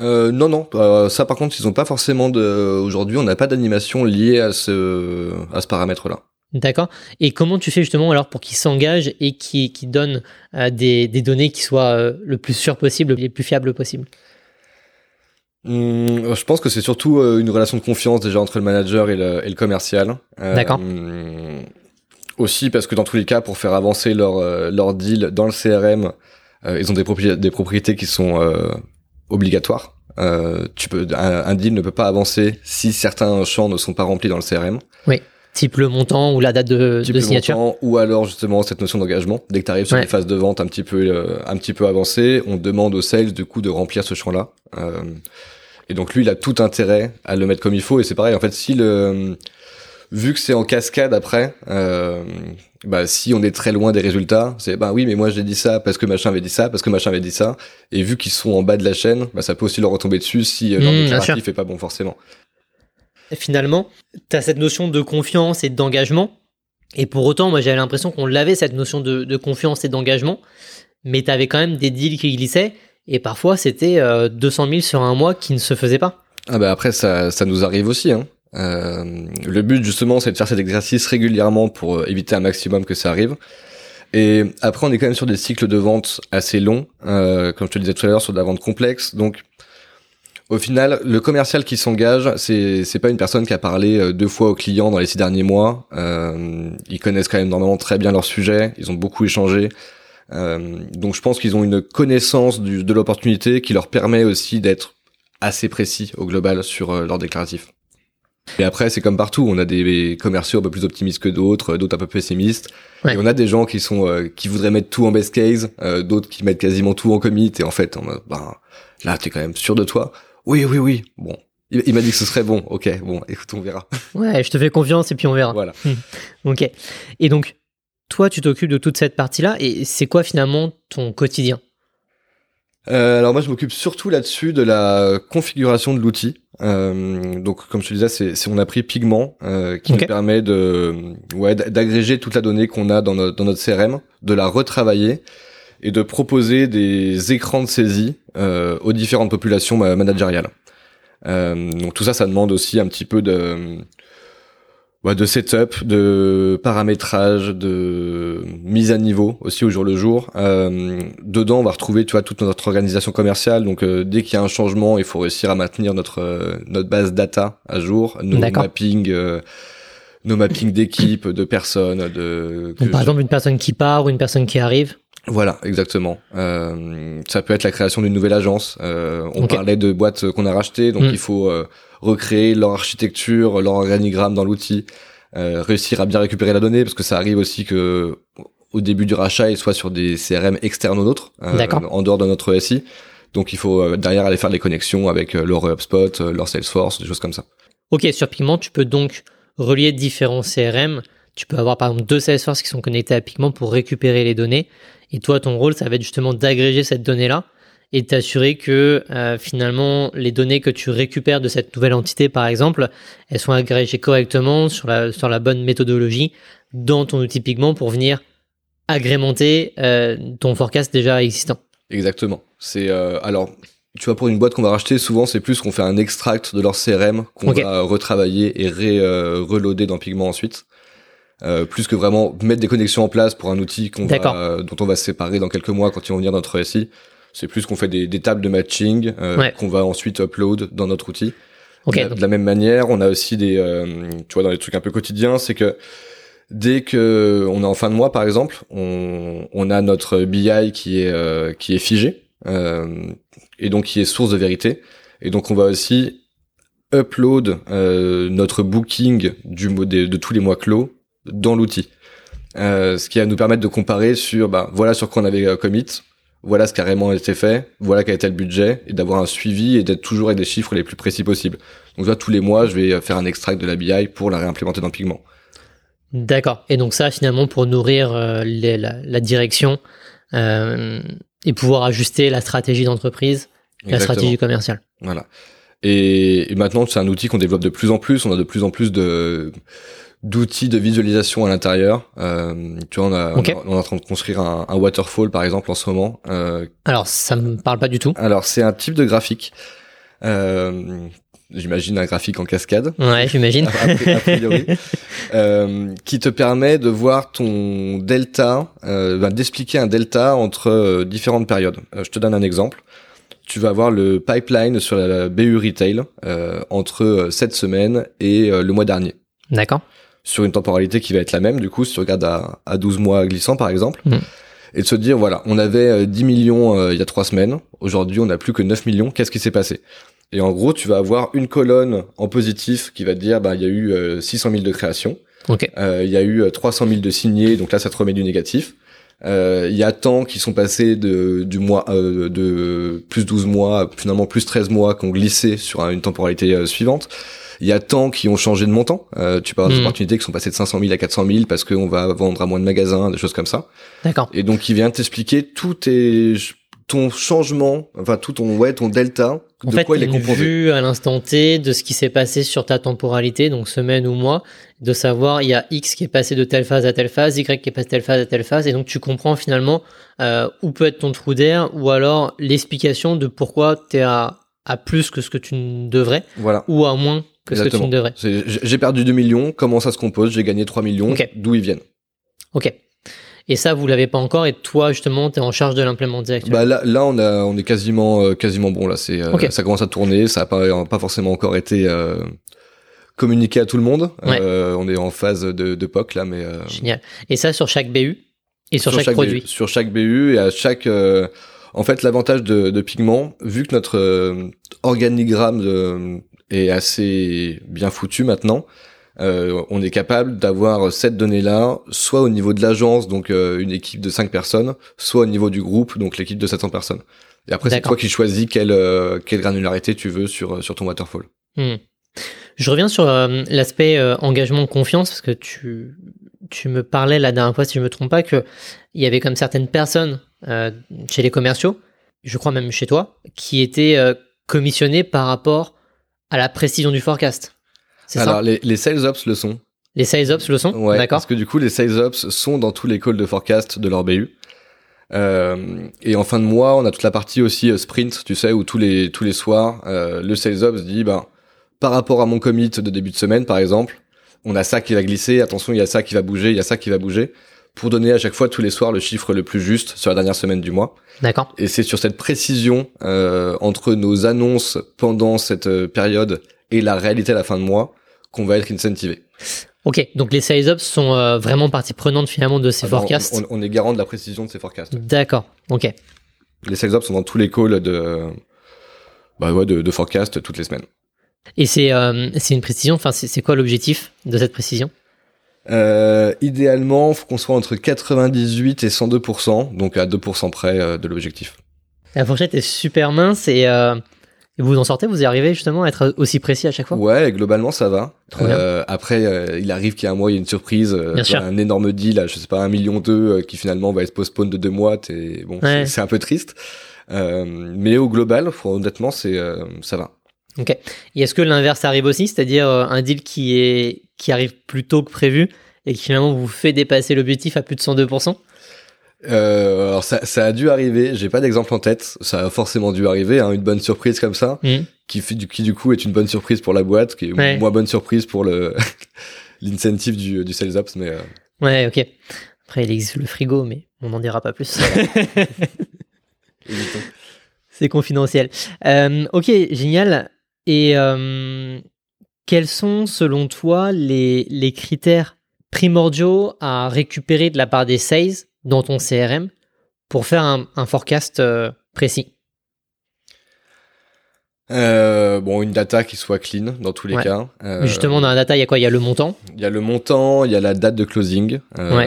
Euh, non, non. Euh, ça, par contre, ils ont pas forcément de. Aujourd'hui, on n'a pas d'animation liée à ce à ce paramètre-là. D'accord. Et comment tu fais justement alors pour qu'ils s'engagent et qu'ils qui donnent euh, des, des, données qui soient euh, le plus sûres possible, les plus fiables possible hum, Je pense que c'est surtout une relation de confiance déjà entre le manager et le, et le commercial. D'accord. Aussi parce que dans tous les cas, pour faire avancer leur, euh, leur deal dans le CRM, euh, ils ont des, propriétés, des propriétés qui sont euh, obligatoires. tu peux, un, deal ne peut pas avancer si certains champs ne sont pas remplis dans le CRM. Oui. Type le montant ou la date de, de signature. Montant, ou alors justement cette notion d'engagement. Dès que tu arrives sur les phases de vente un petit peu un petit peu avancées, on demande au sales du coup de remplir ce champ-là. et donc lui, il a tout intérêt à le mettre comme il faut. Et c'est pareil. En fait, si le vu que c'est en cascade après, euh, bah, si on est très loin des résultats, c'est bah oui, mais moi j'ai dit ça parce que machin avait dit ça, parce que machin avait dit ça, et vu qu'ils sont en bas de la chaîne, bah, ça peut aussi leur retomber dessus si euh, leur mmh, déclaratif est pas bon forcément. finalement, tu as cette notion de confiance et d'engagement, et pour autant, moi j'avais l'impression qu'on l'avait cette notion de, de confiance et d'engagement, mais tu avais quand même des deals qui glissaient, et parfois c'était 200 euh, 000 sur un mois qui ne se faisaient pas. Ah bah après ça, ça nous arrive aussi hein. Euh, le but justement, c'est de faire cet exercice régulièrement pour euh, éviter un maximum que ça arrive. Et après, on est quand même sur des cycles de vente assez longs, euh, comme je te le disais tout à l'heure, sur de la vente complexe. Donc, au final, le commercial qui s'engage, c'est c'est pas une personne qui a parlé deux fois aux clients dans les six derniers mois. Ils connaissent quand même normalement très bien leur sujet. Ils ont beaucoup échangé. Donc, je pense qu'ils ont une connaissance de l'opportunité qui leur permet aussi d'être assez précis au global sur leur déclaratif. Et après, c'est comme partout. On a des commerciaux un peu plus optimistes que d'autres, d'autres un peu pessimistes. Et on a des gens qui sont euh, qui voudraient mettre tout en best case, euh, d'autres qui mettent quasiment tout en commit. Et en fait, on ben là, t'es quand même sûr de toi. Oui, oui, oui. Bon, il, m'a dit que ce serait bon. Ok, bon, écoute, on verra. Ouais, je te fais confiance et puis on verra. Voilà. (laughs) Ok. Et donc, toi, tu t'occupes de toute cette partie-là. Et c'est quoi finalement ton quotidien? Euh, alors moi je m'occupe surtout là-dessus de la configuration de l'outil. Euh, donc comme je te disais, c'est on a pris Pigment euh, qui nous permet de ouais d'agréger toute la donnée qu'on a dans, dans notre CRM, de la retravailler et de proposer des écrans de saisie euh, aux différentes populations managériales. Euh, donc tout ça, ça demande aussi un petit peu de de setup, de paramétrage, de mise à niveau aussi au jour le jour. Euh, dedans, on va retrouver, tu vois, toute notre organisation commerciale. Donc, euh, dès qu'il y a un changement, il faut réussir à maintenir notre euh, notre base data à jour, nos mappings, nos mappings d'équipes, de personnes, de. par exemple, une personne qui part ou une personne qui arrive. Voilà, exactement. Euh, ça peut être la création d'une nouvelle agence. Euh, on parlait de boîtes qu'on a rachetées, donc mm. il faut euh, recréer leur architecture, leur organigramme dans l'outil, euh, réussir à bien récupérer la donnée, parce que ça arrive aussi que au début du rachat, il soit sur des CRM externes aux nôtres, en dehors de notre SI. Donc il faut derrière aller faire des connexions avec leur HubSpot, leur Salesforce, des choses comme ça. Ok, sur Pigment, tu peux donc relier différents CRM. Tu peux avoir par exemple deux Salesforce qui sont connectés à Pigment pour récupérer les données et toi, ton rôle, ça va être justement d'agréger cette donnée-là et t'assurer que euh, finalement les données que tu récupères de cette nouvelle entité, par exemple, elles sont agrégées correctement sur la, sur la bonne méthodologie dans ton outil Pigment pour venir agrémenter euh, ton forecast déjà existant. Exactement. C'est euh, alors tu vois pour une boîte qu'on va racheter, souvent c'est plus qu'on fait un extract de leur CRM qu'on va retravailler et ré, reloader dans Pigment ensuite. Euh, plus que vraiment mettre des connexions en place pour un outil qu'on va, dont on va se séparer dans quelques mois quand ils vont venir dans notre SI. C'est plus qu'on fait des, des, tables de matching euh, qu'on va ensuite upload dans notre outil. de, la même manière, on a aussi des, euh, tu vois, dans les trucs un peu quotidiens, c'est que dès que on est en fin de mois, par exemple, on, on a notre BI qui est qui est figé et donc qui est source de vérité. Et donc on va aussi upload notre booking du de, de tous les mois clos dans l'outil. Euh, ce qui va nous permettre de comparer sur, bah, voilà sur quoi on avait euh, commit, voilà ce qui a réellement été fait, voilà quel était le budget, et d'avoir un suivi et d'être toujours avec des chiffres les plus précis possibles. Donc là, tous les mois, je vais faire un extract de la BI pour la réimplémenter dans Pigment. D'accord. Et donc ça, finalement, pour nourrir euh, la, direction euh, et pouvoir ajuster la stratégie d'entreprise, la stratégie commerciale. Voilà. Et, maintenant, c'est un outil qu'on développe de plus en plus. On a de plus en plus de d'outils de visualisation à l'intérieur. Euh, tu vois, on, a, on, est en train de construire un, un, waterfall, par exemple, en ce moment. Euh, alors, ça me parle pas du tout. Alors, c'est un type de graphique. Euh, j'imagine un graphique en cascade. Ouais, j'imagine. (laughs) (laughs) euh, qui te permet de voir ton delta, euh, ben, d'expliquer un delta entre euh, différentes périodes. Euh, je te donne un exemple tu vas avoir le pipeline sur la BU Retail euh, entre cette semaine et le mois dernier. D'accord. Sur une temporalité qui va être la même, du coup, si tu regardes à, à 12 mois glissants, par exemple. Mm. Et de se dire, voilà, on avait 10 millions il y a trois semaines, aujourd'hui on n'a plus que 9 millions, qu'est-ce qui s'est passé? Et en gros, tu vas avoir une colonne en positif qui va te dire, bah, il y a eu 600 000 de création, il y a eu 300 000 de signés, donc là ça te remet du négatif. Euh, il y a tant qui sont passés de, du mois euh, de plus 12 mois, finalement plus 13 mois, qui ont glissé sur une temporalité euh, suivante. Il y a tant qui ont changé de montant. tu parles hmm. opportunités qui sont passées de 500 000 à 400 000 parce qu'on va vendre à moins de magasins, des choses comme ça. D'accord. Et donc, il vient t'expliquer tout tes ton changement, enfin tout ton ouais ton delta, de fait, quoi il est composé. Vue à l'instant T de ce qui s'est passé sur ta temporalité, donc semaine ou mois, de savoir il y a X qui est passé de telle phase à telle phase, Y qui est passé de telle phase à telle phase, et donc tu comprends finalement euh, où peut être ton trou d'air, ou alors l'explication de pourquoi tu es à, à plus que ce que tu ne devrais, voilà. ou à moins que ce que tu ne devrais. J'ai perdu 2 millions, comment ça se compose, j'ai gagné 3 millions, d'où ils viennent. Ok. Et ça, vous l'avez pas encore. Et toi, justement, tu es en charge de l'implémenter actuellement? Bah là, là, on a, on est quasiment, euh, quasiment bon. Là, c'est, euh, ça commence à tourner. Ça a pas, pas forcément encore été euh, communiqué à tout le monde. on est en phase de, de POC là, mais. Génial. Et ça sur chaque BU et sur, chaque, produit? sur chaque BU et à chaque. en fait, l'avantage de, de Pigment, vu que notre organigramme est assez bien foutu maintenant, euh, on est capable d'avoir cette donnée-là, soit au niveau de l'agence, donc euh, une équipe de 5 personnes, soit au niveau du groupe, donc l'équipe de 700 personnes. Et après, c'est toi qui choisis quelle, euh, quelle granularité tu veux sur, sur ton waterfall. Hmm. Je reviens sur l'aspect engagement confiance, parce que tu, tu me parlais la dernière fois, si je me trompe pas, que il y avait comme certaines personnes chez les commerciaux, je crois même chez toi, qui étaient commissionnées par rapport à la précision du forecast. Alors, les, les sales ops le sont. Les sales ops le sont Ouais, d'accord. Parce que du coup, les sales ops sont dans tous les calls de forecast de leur BU. Euh, et en fin de mois, on a toute la partie aussi euh, sprint, tu sais, où tous les tous les soirs, euh, le sales ops dit, ben, par rapport à mon commit de début de semaine, par exemple, on a ça qui va glisser. Attention, il y a ça qui va bouger, il y a ça qui va bouger, pour donner à chaque fois tous les soirs le chiffre le plus juste sur la dernière semaine du mois. D'accord. Et c'est sur cette précision euh, entre nos annonces pendant cette euh, période et la réalité à la fin de mois qu'on va être incentivé. Ok, donc les sales ops sont euh, vraiment partie prenante finalement de ces ah forecasts. On, est garant de la précision de ces forecasts. D'accord, ok. Les sales ops sont dans tous les calls de, bah ouais, de, de forecast toutes les semaines. Et c'est euh, une précision, enfin c'est quoi l'objectif de cette précision? Euh, idéalement, faut qu'on soit entre 98 et 102%, donc à 2% près euh, de l'objectif. La fourchette est super mince et vous en sortez Vous y arrivez justement à être aussi précis à chaque fois? Ouais, globalement ça va. Euh, après, euh, il arrive qu'il y a un mois, il y a une surprise, euh, un énorme deal, je sais pas, un million deux, qui finalement va être postpone de deux mois. Et bon, c'est un peu triste. mais au global, honnêtement, c'est ça va. Ok. Et est-ce que l'inverse arrive aussi, c'est-à-dire un deal qui est qui arrive plus tôt que prévu et qui finalement vous fait dépasser l'objectif à plus de 102% euh, alors ça, ça, a dû arriver. J'ai pas d'exemple en tête. Ça a forcément dû arriver. Hein, une bonne surprise comme ça, mm. qui fait du qui du coup est une bonne surprise pour la boîte, qui est moins bonne surprise pour le (laughs) l'incentive du, du sales ops. Mais euh... ouais, ok. Après il existe le frigo, mais on n'en dira pas plus. (laughs) C'est confidentiel. Euh, ok, génial. Et euh, quels sont selon toi les, les critères primordiaux à récupérer de la part des sales dans ton CRM pour faire un, forecast euh, précis? Euh, bon, une data qui soit clean dans tous les cas. Euh, Justement, dans la data, il y a quoi? Il y a le montant? Il y a le montant, il y a la date de closing.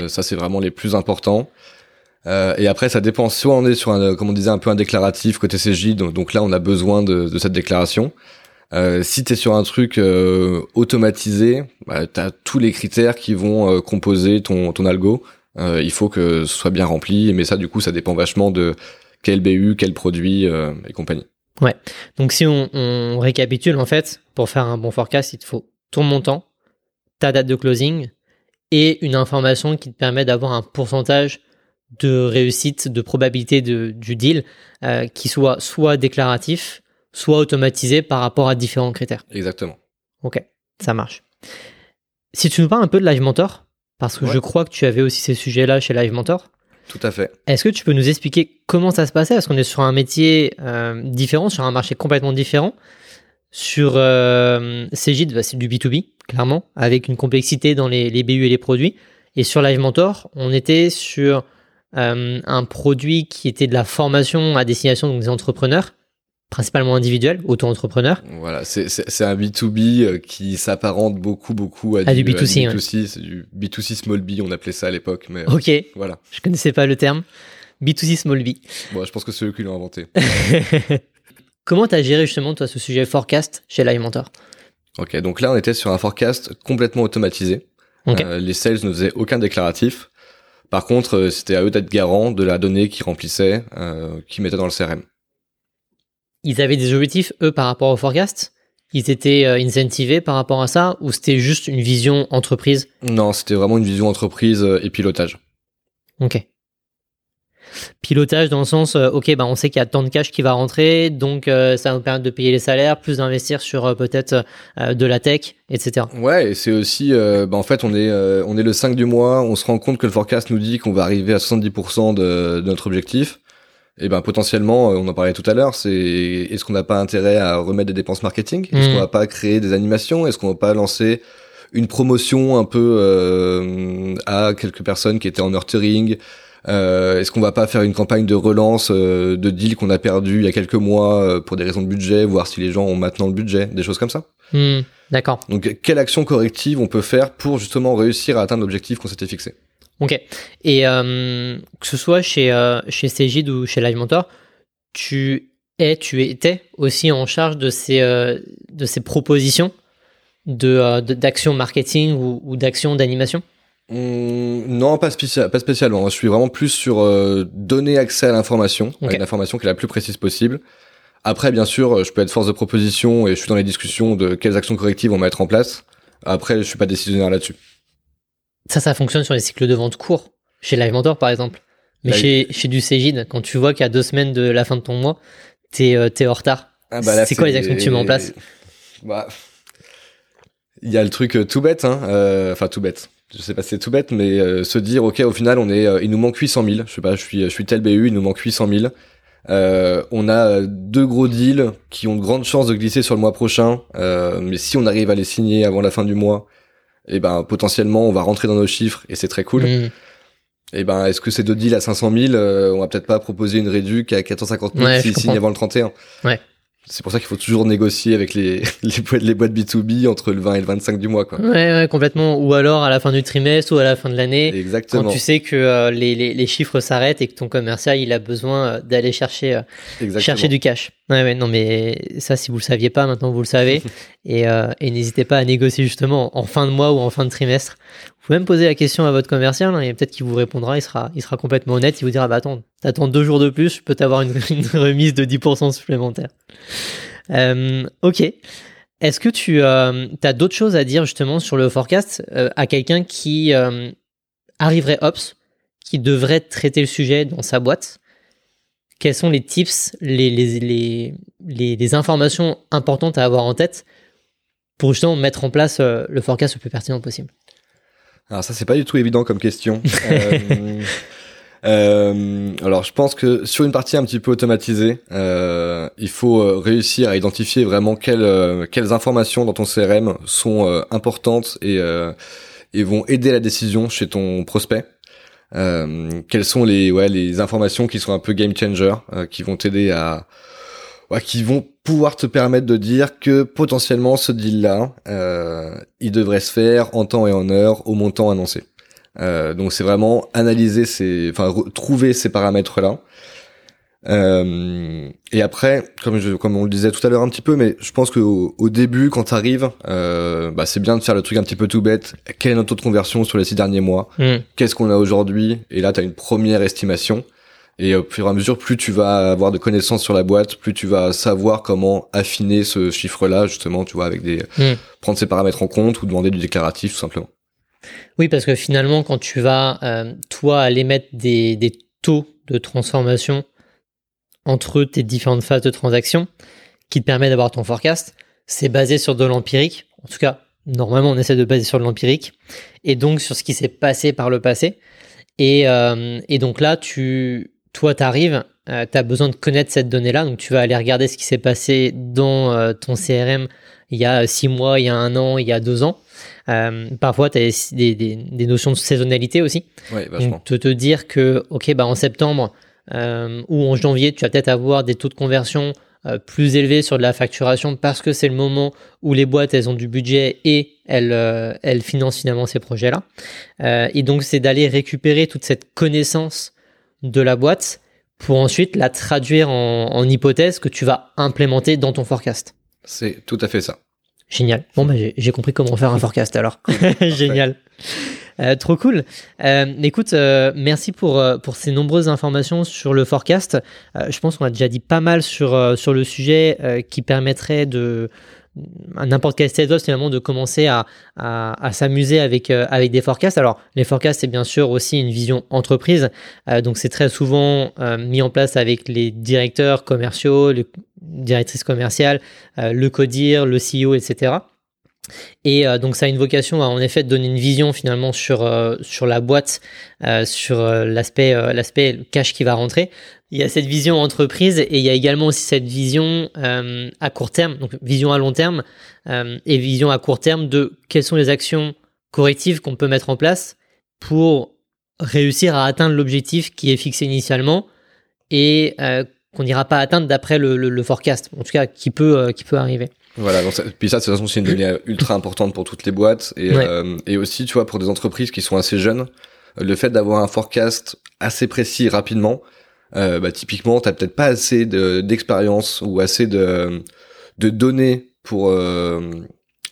Ça, c'est vraiment les plus importants. Euh, et après, ça dépend. Soit on est sur un, comme on disait, un peu un déclaratif côté CJ, donc, donc là, on a besoin de, de cette déclaration. Euh, si tu es sur un truc euh, automatisé, bah, tu tous les critères qui vont euh, composer ton, ton algo. Il faut que ce soit bien rempli, mais ça, du coup, ça dépend vachement de quel BU, quel produit et compagnie. Ouais. Donc si on, on, récapitule, en fait, pour faire un bon forecast, il te faut ton montant, ta date de closing et une information qui te permet d'avoir un pourcentage de réussite, de probabilité de, du deal qui soit soit déclaratif, soit automatisé par rapport à différents critères. Exactement. Ok, ça marche. Si tu nous parles un peu de Live Mentor, parce que je crois que tu avais aussi ces sujets-là chez Live Mentor. Tout à fait. Est-ce que tu peux nous expliquer comment ça se passait? Est-ce qu'on est sur un métier euh, différent, sur un marché complètement différent Sur euh, Cegid, bah, c'est du B2B, clairement, avec une complexité dans les, les BU et les produits. Et sur Live Mentor, on était sur euh, un produit qui était de la formation à destination des entrepreneurs, principalement individuels, auto-entrepreneurs. Voilà, c'est un B2B euh, qui s'apparente beaucoup, beaucoup à, du, B2C. B2C c'est du B2C Small B, on appelait ça à l'époque. mais euh, Ok, voilà. je connaissais pas le terme. B2C Small B. Bon, je pense que c'est eux qui l'ont inventé. (laughs) Comment tu as géré justement toi ce sujet forecast chez Mentor Ok, donc là on était sur un forecast complètement automatisé. les sales ne faisaient aucun déclaratif. Par contre, euh, c'était à eux d'être garants de la donnée qu'ils remplissaient, euh, qu'ils mettaient dans le CRM. Ils avaient des objectifs, eux, par rapport au forecast? Ils étaient euh, incentivés par rapport à ça Ou c'était juste une vision entreprise? Non, c'était vraiment une vision entreprise et pilotage. Ok. Pilotage dans le sens, euh, ok, bah on sait qu'il y a tant de cash qui va rentrer, donc euh, ça va nous permettre de payer les salaires, plus d'investir sur euh, peut-être de la tech, etc. Ouais, et c'est aussi, bah en fait, on est, on est le 5 du mois, on se rend compte que le forecast nous dit qu'on va arriver à 70% de, de, notre objectif. Et ben potentiellement, on en parlait tout à l'heure, c'est est-ce qu'on n'a pas intérêt à remettre des dépenses marketing? Est-ce qu'on hmm. va pas créer des animations? Est-ce qu'on va pas lancer une promotion un peu à quelques personnes qui étaient en nurturing? Euh, Est-ce qu'on va pas faire une campagne de relance euh, de deal qu'on a perdu il y a quelques mois euh, pour des raisons de budget, voir si les gens ont maintenant le budget, des choses comme ça. Hmm, D'accord. Donc, quelle action corrective on peut faire pour justement réussir à atteindre l'objectif qu'on s'était fixé? Ok. Et euh, que ce soit chez chez Cegid ou chez Live Mentor, tu es, tu étais aussi en charge de ces de ces propositions de d'actions marketing ou, ou d'actions d'animation? Mmh, non, pas, spécial, pas spécialement. Je suis vraiment plus sur euh, donner accès à l'information, à une information qui est la plus précise possible. Après, bien sûr, je peux être force de proposition et je suis dans les discussions de quelles actions correctives on va mettre en place. Après, je suis pas décisionnaire là-dessus. Ça, ça fonctionne sur les cycles de vente courts. Chez Live Mentor, par exemple. Mais chez, chez du Cégide, quand tu vois qu'il y a deux semaines de la fin de ton mois, t'es euh, es en retard. Ah bah c'est quoi les actions que tu mets en place bah, Il y a le truc euh, tout bête, hein. Euh, enfin tout bête je sais pas si c'est tout bête, mais euh, se dire, ok, au final, on est, euh, il nous manque 800 000. Je sais pas, je suis, je suis tel BU, il nous manque 800 000. Euh, on a deux gros deals qui ont de grandes chances de glisser sur le mois prochain, mais si on arrive à les signer avant la fin du mois, et eh ben potentiellement on va rentrer dans nos chiffres et c'est très cool. Mmh. Et eh ben est-ce que ces deux deals à 500 000, on va peut-être pas proposer une réduc à 450 000 s'ils signent avant le 31. Ouais. C'est pour ça qu'il faut toujours négocier avec les, (laughs) les, boîtes, les boîtes B2B entre le 20 et le 25 du mois. Quoi. Ouais, ouais, complètement. Ou alors à la fin du trimestre ou à la fin de l'année. Exactement. Quand tu sais que euh, les, les, les, chiffres s'arrêtent et que ton commercial il a besoin euh, d'aller chercher, euh, chercher du cash. Ouais, ouais, non, mais ça, si vous le saviez pas, maintenant vous le savez. (laughs) et et n'hésitez pas à négocier justement en fin de mois ou en fin de trimestre pouvez même poser la question à votre commercial hein, et peut-être qu'il vous répondra, il sera, il sera complètement honnête, il vous dira bah attends, t'attends deux jours de plus, je peux t'avoir une, (laughs) remise de 10% supplémentaire. Euh, ok. Est-ce que tu euh, as d'autres choses à dire justement sur le forecast euh, à quelqu'un qui euh, arriverait ops, qui devrait traiter le sujet dans sa boîte? Quels sont les tips, les, les, les, les, les informations importantes à avoir en tête pour justement mettre en place le forecast le plus pertinent possible? Alors ça, c'est pas du tout évident comme question. (laughs) euh, euh, alors, je pense que sur une partie un petit peu automatisée, euh, il faut euh, réussir à identifier vraiment quelles, euh, quelles informations dans ton CRM sont euh, importantes et, et vont aider la décision chez ton prospect. quelles sont les, ouais, les informations qui sont un peu game changer, qui vont t'aider à, ouais, qui vont pouvoir te permettre de dire que potentiellement ce deal-là, euh, il devrait se faire en temps et en heure au montant annoncé. Euh, donc c'est vraiment analyser ces, enfin trouver ces paramètres là. Euh, et après, comme je, comme on le disait tout à l'heure un petit peu, mais je pense qu'au au début, quand tu arrives, euh, bah, c'est bien de faire le truc un petit peu tout bête. Quelle est notre taux de conversion sur les six derniers mois? Mm. Qu'est-ce qu'on a aujourd'hui? Et là, tu as une première estimation. Et au fur et à mesure, plus tu vas avoir de connaissances sur la boîte, plus tu vas savoir comment affiner ce chiffre-là, justement, tu vois, avec des mm. prendre ces paramètres en compte ou demander du déclaratif, tout simplement. Oui, parce que finalement, quand tu vas, euh, toi, aller mettre des, des taux de transformation entre tes différentes phases de transaction qui te permet d'avoir ton forecast. C'est basé sur de l'empirique. En tout cas, normalement, on essaie de baser sur de l'empirique et donc sur ce qui s'est passé par le passé. Et, euh, donc là, tu, toi, tu arrives, euh, tu as besoin de connaître cette donnée-là. Donc tu vas aller regarder ce qui s'est passé dans euh, ton CRM il y a six mois, il y a un an, il y a deux ans. parfois, tu as des, notions de saisonnalité aussi. Ouais, vachement. Donc, te, te dire que, OK, bah, en septembre, euh, ou en janvier, tu vas peut-être avoir des taux de conversion euh, plus élevés sur de la facturation parce que c'est le moment où les boîtes elles ont du budget et elles, euh, elles financent finalement ces projets-là. et donc c'est d'aller récupérer toute cette connaissance de la boîte pour ensuite la traduire en, hypothèse que tu vas implémenter dans ton forecast. C'est tout à fait ça. Génial. Bon, bah, j'ai compris comment faire un forecast alors. (laughs) Génial. Euh, trop cool. Euh, écoute, euh, merci pour, pour ces nombreuses informations sur le forecast. je pense qu'on a déjà dit pas mal sur, sur le sujet qui permettrait de à n'importe quel sales finalement de commencer à, à, s'amuser avec, avec des forecasts. Alors les forecasts c'est bien sûr aussi une vision entreprise, donc c'est très souvent mis en place avec les directeurs commerciaux, les directrices commerciales, le codir, le CEO, etc. Et euh, donc ça a une vocation à en effet donner une vision finalement sur euh, sur la boîte, euh, sur l'aspect l'aspect cash qui va rentrer. Il y a cette vision entreprise et il y a également aussi cette vision à court terme, donc vision à long terme et vision à court terme de quelles sont les actions correctives qu'on peut mettre en place pour réussir à atteindre l'objectif qui est fixé initialement et qu'on n'ira pas atteindre d'après le, le, le, forecast, en tout cas qui peut qui peut arriver. Voilà, donc puis ça, de toute façon, c'est une donnée ultra importante pour toutes les boîtes et, euh, et aussi, tu vois, pour des entreprises qui sont assez jeunes, le fait d'avoir un forecast assez précis rapidement, euh, bah, typiquement, t'as peut-être pas assez d'expérience ou assez de, de données pour euh,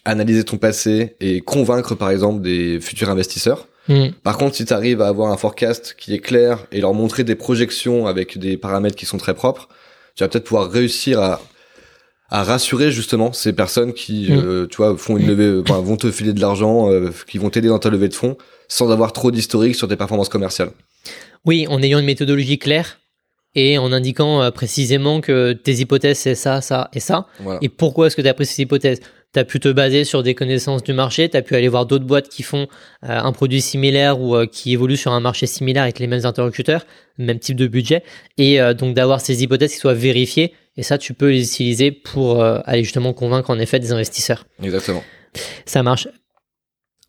analyser ton passé et convaincre, par exemple, des futurs investisseurs. Mm. Par contre, si tu arrives à avoir un forecast qui est clair et leur montrer des projections avec des paramètres qui sont très propres, tu vas peut-être pouvoir réussir à à rassurer justement ces personnes qui, mm. euh, tu vois, font une levée, enfin, vont te filer de l'argent, euh, qui vont t'aider dans ta levée de fonds, sans avoir trop d'historique sur tes performances commerciales. Oui, en ayant une méthodologie claire et en indiquant euh, précisément que tes hypothèses c'est ça, ça et ça. Et pourquoi est-ce que tu as pris ces hypothèses? Tu as pu te baser sur des connaissances du marché, tu as pu aller voir d'autres boîtes qui font un produit similaire ou qui évoluent sur un marché similaire avec les mêmes interlocuteurs, même type de budget, et donc d'avoir ces hypothèses qui soient vérifiées et ça, tu peux les utiliser pour euh, aller justement convaincre en effet des investisseurs. Exactement. Ça marche.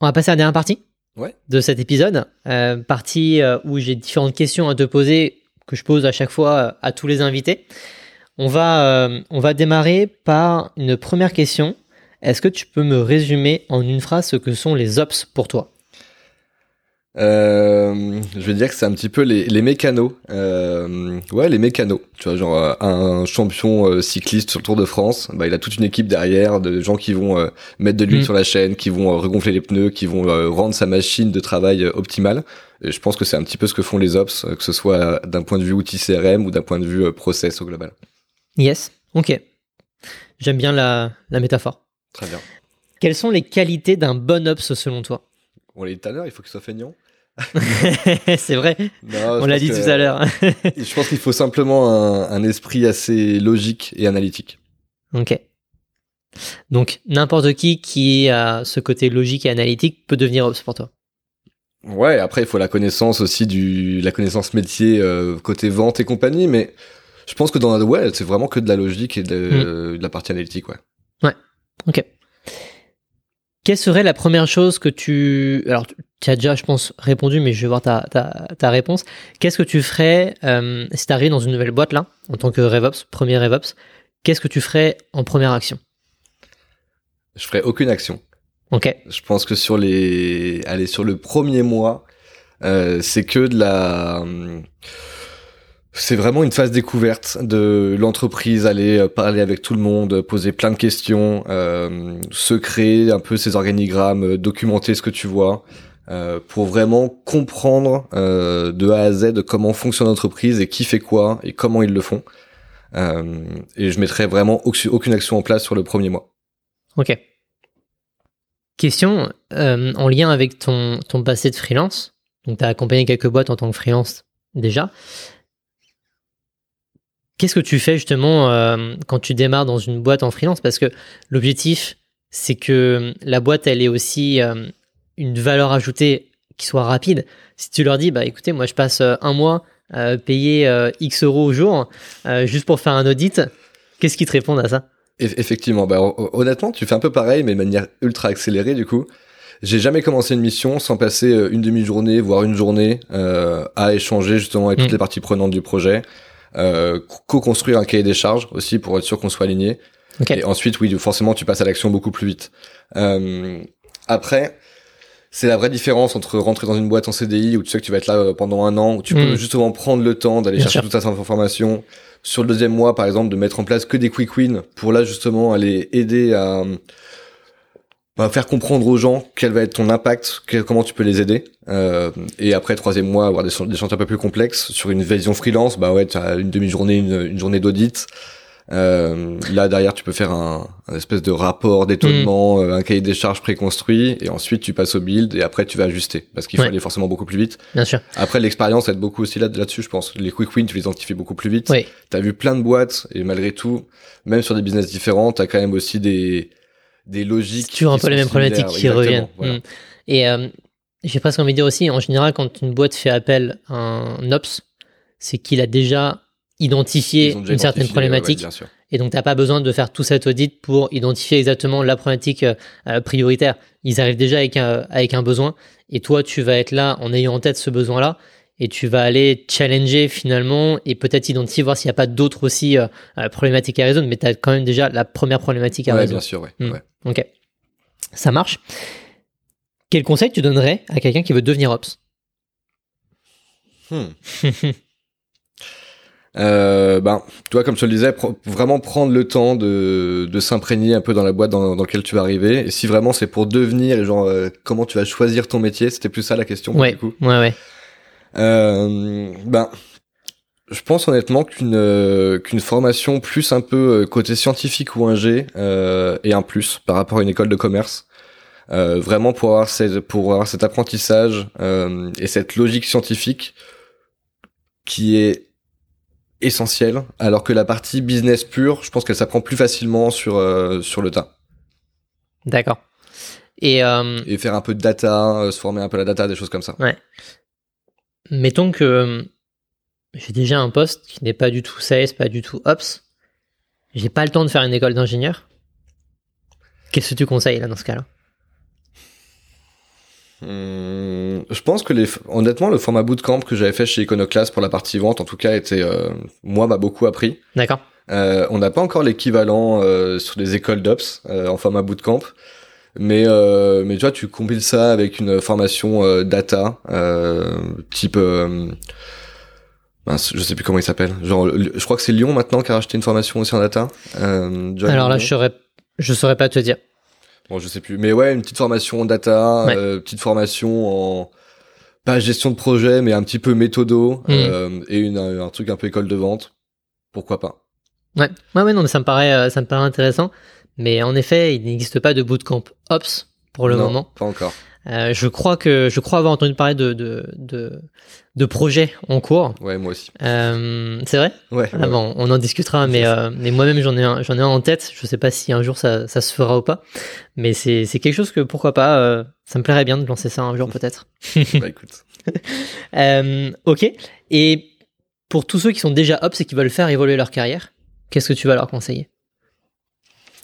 On va passer à la dernière partie ouais. de cet épisode. Euh, partie euh, où j'ai différentes questions à te poser que je pose à chaque fois à tous les invités. On va, on va démarrer par une première question. Est-ce que tu peux me résumer en une phrase ce que sont les ops pour toi? Euh, je vais dire que c'est un petit peu les, les mécanos. Euh, ouais, les mécanos. Tu vois, genre euh, un champion cycliste sur le Tour de France, bah, il a toute une équipe derrière de gens qui vont mettre de l'huile mm. sur la chaîne, qui vont regonfler les pneus, qui vont rendre sa machine de travail optimale. Et je pense que c'est un petit peu ce que font les ops, que ce soit d'un point de vue outil CRM ou d'un point de vue process au global. Yes, ok. J'aime bien la, la métaphore. Très bien. Quelles sont les qualités d'un bon ops selon toi? On l'a dit tout à l'heure, il faut qu'il soit feignant. (laughs) c'est vrai. On l'a dit tout à l'heure. (laughs) je pense qu'il faut simplement un, esprit assez logique et analytique. Ok. Donc n'importe qui qui a ce côté logique et analytique peut devenir ops pour toi. Ouais, après il faut la connaissance aussi du la connaissance métier euh, côté vente et compagnie, mais je pense que dans la ouais c'est vraiment que de la logique et de, mm. de la partie analytique, ouais. Ouais. Ok. Quelle serait la première chose que tu... Alors, tu as déjà, je pense, répondu, mais je vais voir ta, ta, réponse. Qu'est-ce que tu ferais euh, si tu arrives dans une nouvelle boîte, là, en tant que RevOps, premier RevOps Qu'est-ce que tu ferais en première action? Je ferais aucune action. Ok. Je pense que sur les... Allez, sur le premier mois, c'est que de la c'est vraiment une phase découverte de l'entreprise, aller euh, parler avec tout le monde, poser plein de questions, euh, se créer un peu ces organigrammes, euh, documenter ce que tu vois, euh, pour vraiment comprendre euh, de A à Z comment fonctionne l'entreprise et qui fait quoi et comment ils le font. Euh, et je mettrai vraiment aucune action en place sur le premier mois. Ok. Question en lien avec ton, ton passé de freelance. Donc, tu as accompagné quelques boîtes en tant que freelance déjà. Qu'est-ce que tu fais justement euh, quand tu démarres dans une boîte en freelance? Parce que l'objectif, c'est que la boîte, elle ait aussi euh, une valeur ajoutée qui soit rapide. Si tu leur dis, bah écoutez, moi je passe euh, un mois payer X euros au jour juste pour faire un audit, qu'est-ce qu'ils te répondent à ça? Effectivement, bah, honnêtement, tu fais un peu pareil, mais de manière ultra accélérée du coup. J'ai jamais commencé une mission sans passer une demi-journée, voire une journée, à échanger justement avec toutes mm. les parties prenantes du projet, euh, co-construire un cahier des charges aussi pour être sûr qu'on soit aligné. Et ensuite, oui, forcément, tu passes à l'action beaucoup plus vite. Euh, après, c'est la vraie différence entre rentrer dans une boîte en CDI où tu sais que tu vas être là euh, pendant un an, où tu peux hmm. justement prendre le temps d'aller chercher toute cette information. Sur le deuxième mois, par exemple, de mettre en place que des quick wins pour là justement aller aider à bah, faire comprendre aux gens quel va être ton impact, comment tu peux les aider. Euh, et après troisième mois, avoir des, des chantiers un peu plus complexes sur une vision freelance, bah ouais, tu as une demi-journée, une, journée d'audit. Euh, là derrière, tu peux faire un, espèce de rapport d'étonnement, mm. euh, un cahier des charges préconstruit, et ensuite tu passes au build et après tu vas ajuster parce qu'il faut aller forcément beaucoup plus vite. Bien sûr. Après l'expérience aide beaucoup aussi là là-dessus, je pense. Les quick wins, tu les identifies beaucoup plus vite. Oui. T'as vu plein de boîtes et malgré tout, même sur des business différents, t'as quand même aussi des des logiques. toujours un peu les mêmes problématiques qui reviennent. Mm. Et euh, j'ai presque envie de dire aussi, en général, quand une boîte fait appel à un ops, c'est qu'il a déjà identifié une certaine problématique. et donc, tu n'as pas besoin de faire tout cet audit pour identifier exactement la problématique euh, prioritaire. Ils arrivent déjà avec un, avec un besoin. Et toi, tu vas être là en ayant en tête ce besoin-là et tu vas aller challenger finalement et peut-être identifier voir s'il n'y a pas d'autres aussi euh, euh, problématiques à résoudre, mais tu as quand même déjà la première problématique à ouais, résoudre. Bien sûr, ouais. Hmm. Ok, ça marche. Quel conseil tu donnerais à quelqu'un qui veut devenir ops? Hmm. (laughs) euh, ben, toi, comme je te le disais, vraiment prendre le temps de, de s'imprégner un peu dans la boîte dans, dans, laquelle tu vas arriver. Et si vraiment c'est pour devenir, genre, euh, comment tu vas choisir ton métier, c'était plus ça la question. Ouais, du coup. ouais, ouais. Euh, ben, je pense honnêtement qu'une euh, qu'une formation plus un peu euh, côté scientifique ou ingé euh, est un plus par rapport à une école de commerce. Euh, vraiment pour avoir, cette, pour avoir cet apprentissage euh, et cette logique scientifique qui est essentielle, alors que la partie business pure, je pense qu'elle s'apprend plus facilement sur sur le tas. D'accord. Et, et faire un peu de data, se former un peu la data, des choses comme ça. Ouais mettons que euh, j'ai déjà un poste qui n'est pas du tout sales, pas du tout ops. J'ai pas le temps de faire une école d'ingénieur. Qu'est-ce que tu conseilles là dans ce cas-là? Hum, je pense que les, honnêtement, le format bootcamp que j'avais fait chez Iconoclast pour la partie vente, en tout cas, était, euh, moi, m'a beaucoup appris. D'accord. Euh, on n'a pas encore l'équivalent euh, sur les écoles d'ops en format bootcamp. Mais euh, mais tu vois, tu compiles ça avec une formation euh, data euh, type je sais plus comment il s'appelle. Genre je crois que c'est Lyon maintenant qui a racheté une formation aussi en data. Euh, Alors là, je saurais je saurais pas te dire. Bon, je sais plus. Mais ouais, une petite formation data, euh, petite formation en pas gestion de projet, mais un petit peu méthodo mmh. et une, un truc un peu école de vente. Pourquoi pas? Ouais, ouais, ouais, non, mais ça me paraît, ça me paraît intéressant. Mais en effet, il n'existe pas de bootcamp Ops pour le non, moment. Pas encore. Euh, je crois que je crois avoir entendu parler de de de, de projets en cours. Ouais, moi aussi. Euh, c'est vrai? Ouais. Ah, bon, on en discutera, mais euh, mais moi-même j'en ai un, j'en ai un en tête. Je sais pas si un jour ça ça se fera ou pas, mais c'est c'est quelque chose que pourquoi pas. Ça me plairait bien de lancer ça un jour (laughs) peut-être. bah écoute. (laughs) Ok. Et pour tous ceux qui sont déjà ops et qui veulent faire évoluer leur carrière, qu'est-ce que tu vas leur conseiller?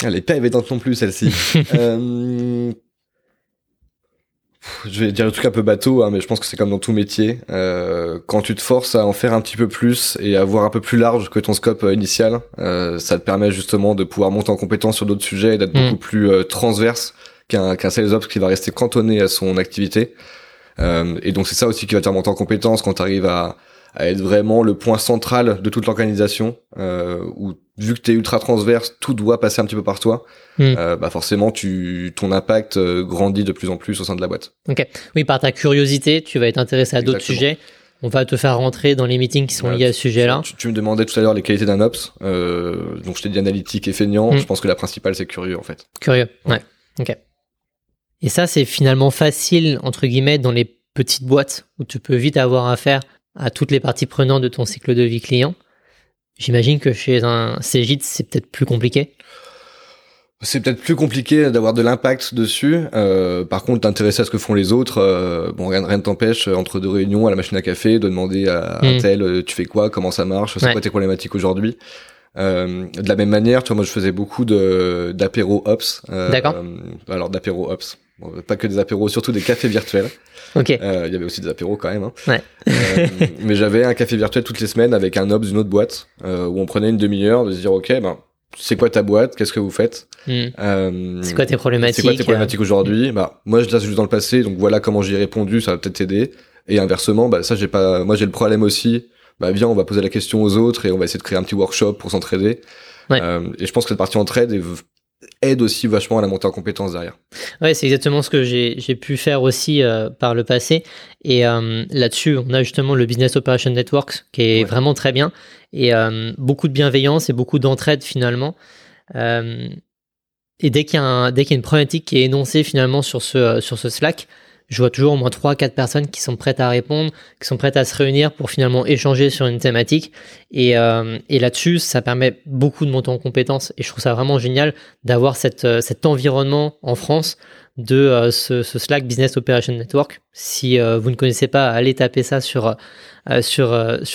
Elle est pas évidente non plus, celle-ci. (laughs) euh... Je vais dire un truc un peu bateau, hein, mais je pense que c'est comme dans tout métier. Euh, quand tu te forces à en faire un petit peu plus et à voir un peu plus large que ton scope euh, initial, euh, ça te permet justement de pouvoir monter en compétence sur d'autres sujets et d'être mm. beaucoup plus transverse qu'un qu'un sales ops qui va rester cantonné à son activité. et donc c'est ça aussi qui va te faire monter en compétence quand tu arrives à, à être vraiment le point central de toute l'organisation, euh, où vu que tu es ultra transverse, tout doit passer un petit peu par toi, hmm. euh, bah forcément tu ton impact euh, grandit de plus en plus au sein de la boîte. Ok. Oui, par ta curiosité, tu vas être intéressé à d'autres sujets. On va te faire rentrer dans les meetings qui sont liés à ce sujet-là. Tu, me demandais tout à l'heure les qualités d'un ops, euh, donc je t'ai dit analytique et feignant. Hmm. Je pense que la principale c'est curieux en fait. Curieux. Ouais. Ok. Et ça c'est finalement facile entre guillemets dans les petites boîtes où tu peux vite avoir affaire à toutes les parties prenantes de ton cycle de vie client. J'imagine que chez un Cégide, c'est peut-être plus compliqué. C'est peut-être plus compliqué d'avoir de l'impact dessus. Euh, par contre, t'intéresser à ce que font les autres, euh, bon, rien, rien ne t'empêche euh, entre deux réunions à la machine à café de demander à, un hmm. tel, tu fais quoi, comment ça marche, c'est quoi tes problématiques aujourd'hui. de la même manière, tu vois, moi je faisais beaucoup de d'apéro ops. D'accord. alors d'apéro ops, pas que des apéros, surtout des cafés virtuels. Ok. Euh, il y avait aussi des apéros quand même. Hein. Ouais. euh, mais j'avais un café virtuel toutes les semaines avec un ops d'une autre boîte euh, où on prenait une demi-heure de se dire ok ben c'est quoi ta boîte? Qu'est-ce que vous faites? Hmm. euh, C'est quoi tes problématiques? C'est quoi tes problématiques aujourd'hui? Bah moi je laisse juste dans le passé donc voilà comment j'y ai répondu ça va peut-être t'aider. Et inversement bah ça j'ai pas moi j'ai le problème aussi. Bah viens on va poser la question aux autres et on va essayer de créer un petit workshop pour s'entraider. Ouais. Euh, et je pense que cette partie entraide est aide aussi vachement à la montée en compétences derrière. Ouais, c'est exactement ce que j'ai pu faire aussi euh, par le passé. Et euh, là-dessus, on a justement le Business Operation Network qui est vraiment très bien et euh, beaucoup de bienveillance et beaucoup d'entraide finalement. et dès qu'il y, y a une problématique qui est énoncée finalement sur ce, sur ce Slack, je vois toujours au moins 3-4 personnes qui sont prêtes à répondre, qui sont prêtes à se réunir pour finalement échanger sur une thématique. Et, euh, là-dessus, ça permet beaucoup de monter en compétences. Et je trouve ça vraiment génial d'avoir euh, cet environnement en France de euh, ce, Slack Business Operation Network. Si vous ne connaissez pas, allez taper ça sur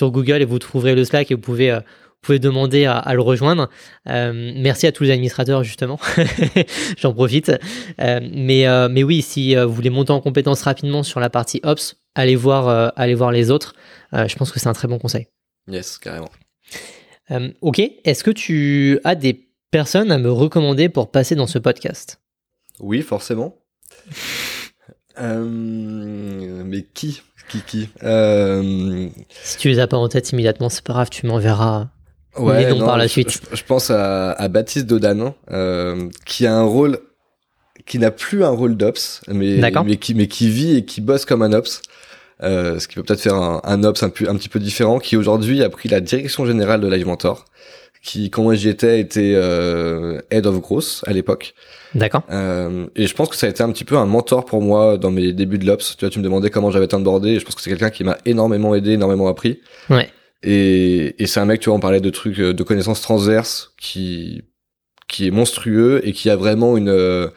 Google et vous trouverez le Slack et vous pouvez vous pouvez demander à, le rejoindre. Euh, merci à tous les administrateurs justement, (laughs) j'en profite. Euh, mais, euh, mais oui, si vous voulez monter en compétence rapidement sur la partie Ops, allez voir, allez voir les autres. je pense que c'est un très bon conseil. Yes, carrément. ok, est-ce que tu as des personnes à me recommander pour passer dans ce podcast? Oui, forcément. (laughs) mais qui? Qui, qui? Si tu les as pas en tête immédiatement, c'est pas grave, tu m'enverras Ouais, non, par la suite. Je, pense à, à Baptiste Dodan, euh, qui a un rôle, qui n'a plus un rôle d'ops, mais, mais, qui, mais qui vit et qui bosse comme un ops. Euh, ce qui peut peut-être faire un, un ops un, un, petit peu différent, qui aujourd'hui a pris la direction générale de Live Mentor, qui, quand moi j'y étais, était euh, Head of Growth à l'époque. D'accord. Euh, et je pense que ça a été un petit peu un mentor pour moi dans mes débuts de l'ops. Tu vois, tu me demandais comment j'avais été onboardé, et je pense que c'est quelqu'un qui m'a énormément aidé, énormément appris. Ouais. Et, et c'est un mec, tu vois, on parlait de trucs, euh, de connaissances transverses qui, qui est monstrueux et qui a vraiment une, euh,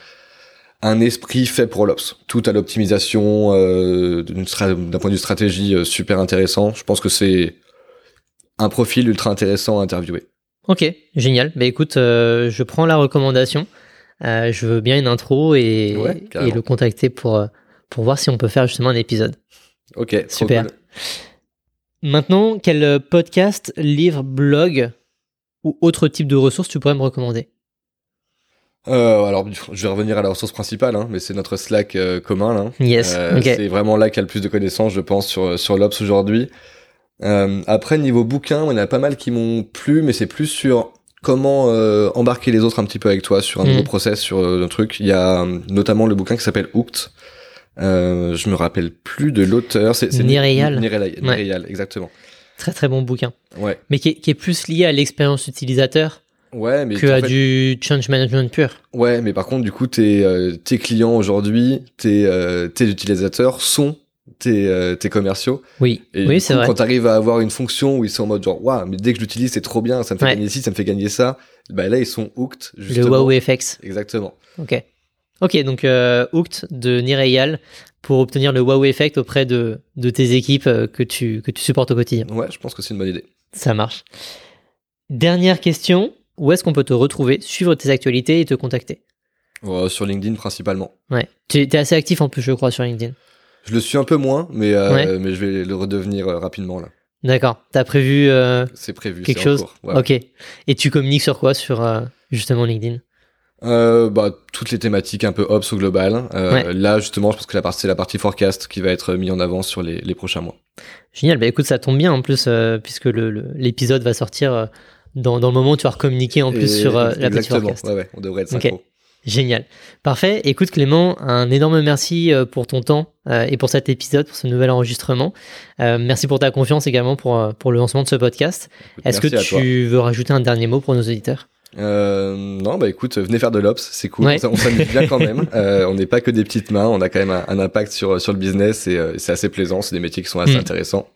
un esprit fait pour l'ops. Tout à l'optimisation, euh, d'un point de vue stratégie, euh, super intéressant. Je pense que c'est un profil ultra intéressant à interviewer. Ok, génial. Bah écoute, je prends la recommandation. je veux bien une intro et, et le contacter pour, pour voir si on peut faire justement un épisode. Ok, super. Maintenant, quel euh, podcast, livre, blog ou autre type de ressources tu pourrais me recommander? Euh, alors, je vais revenir à la ressource principale, hein, mais c'est notre Slack euh, commun. Là. Yes. Euh, C'est vraiment là qu'il y a le plus de connaissances, je pense, sur sur l'Ops aujourd'hui. Après, niveau bouquin, il y en a pas mal qui m'ont plu, mais c'est plus sur comment embarquer les autres un petit peu avec toi sur un nouveau mm. process, sur un truc. Il y a notamment le bouquin qui s'appelle Hooked, euh, je me rappelle plus de l'auteur. C'est Nireyal. Nireyal, exactement. Très très bon bouquin. Ouais. Mais qui est, qui est plus lié à l'expérience utilisateur. Ouais, mais que à du change management pur. Ouais, mais par contre, du coup, tes, euh, tes clients aujourd'hui, tes, euh, tes utilisateurs sont tes, euh, tes commerciaux. Oui, oui c'est vrai. Quand tu arrives à avoir une fonction où ils sont en mode genre, waouh, mais dès que je l'utilise, c'est trop bien, ça me fait gagner ci, ça me fait gagner ça, bah là, ils sont hooked. Justement. Le wow FX. Exactement. Ok. Ok, donc euh, Hooked de Nireyal pour obtenir le wow effect auprès de, de tes équipes euh, que tu, que tu supportes au quotidien. Ouais, je pense que c'est une bonne idée. Ça marche. Dernière question, où est-ce qu'on peut te retrouver, suivre tes actualités et te contacter? Sur LinkedIn principalement. Ouais, tu es assez actif en plus, je crois, sur LinkedIn. Je le suis un peu moins, mais, euh, mais je vais le redevenir euh, rapidement là. D'accord. T'as prévu C'est prévu. Quelque chose? Ok. Et tu communiques sur quoi sur justement LinkedIn? Euh, bah, toutes les thématiques un peu ops au global. Euh, Là, justement, je pense que la partie, c'est la partie forecast qui va être mise en avant sur les, les prochains mois. Génial. Bah, écoute, ça tombe bien en plus, euh, puisque l'épisode va sortir euh, dans, dans, le moment où tu vas communiquer en plus sur la partie forecast. Ouais, ouais, on devrait être synchro. Génial. Parfait. Écoute Clément, un énorme merci pour ton temps et pour cet épisode, pour ce nouvel enregistrement. merci pour ta confiance également pour, pour le lancement de ce podcast. Est-ce que tu veux rajouter un dernier mot pour nos auditeurs? Euh, non, bah écoute, venez faire de l'ops, c'est cool. On s'amuse bien quand même. (laughs) Euh, on n'est pas que des petites mains, on a quand même un, impact sur, sur le business et euh, c'est assez plaisant. C'est des métiers qui sont assez mm. intéressants.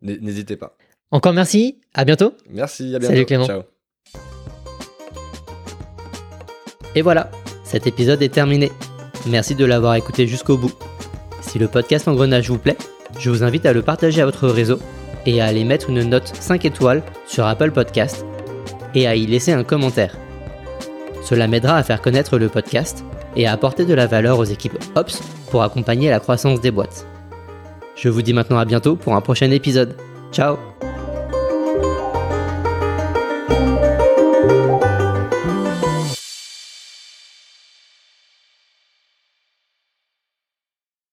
N'hésitez pas. Encore merci. À bientôt. Merci. À bientôt. Salut Clément. Ciao. Et voilà, cet épisode est terminé. Merci de l'avoir écouté jusqu'au bout. Si le podcast Engrenage vous plaît, je vous invite à le partager à votre réseau et à aller mettre une note 5 étoiles sur Apple Podcast et à y laisser un commentaire. Cela m'aidera à faire connaître le podcast et à apporter de la valeur aux équipes Ops pour accompagner la croissance des boîtes. Je vous dis maintenant à bientôt pour un prochain épisode. Ciao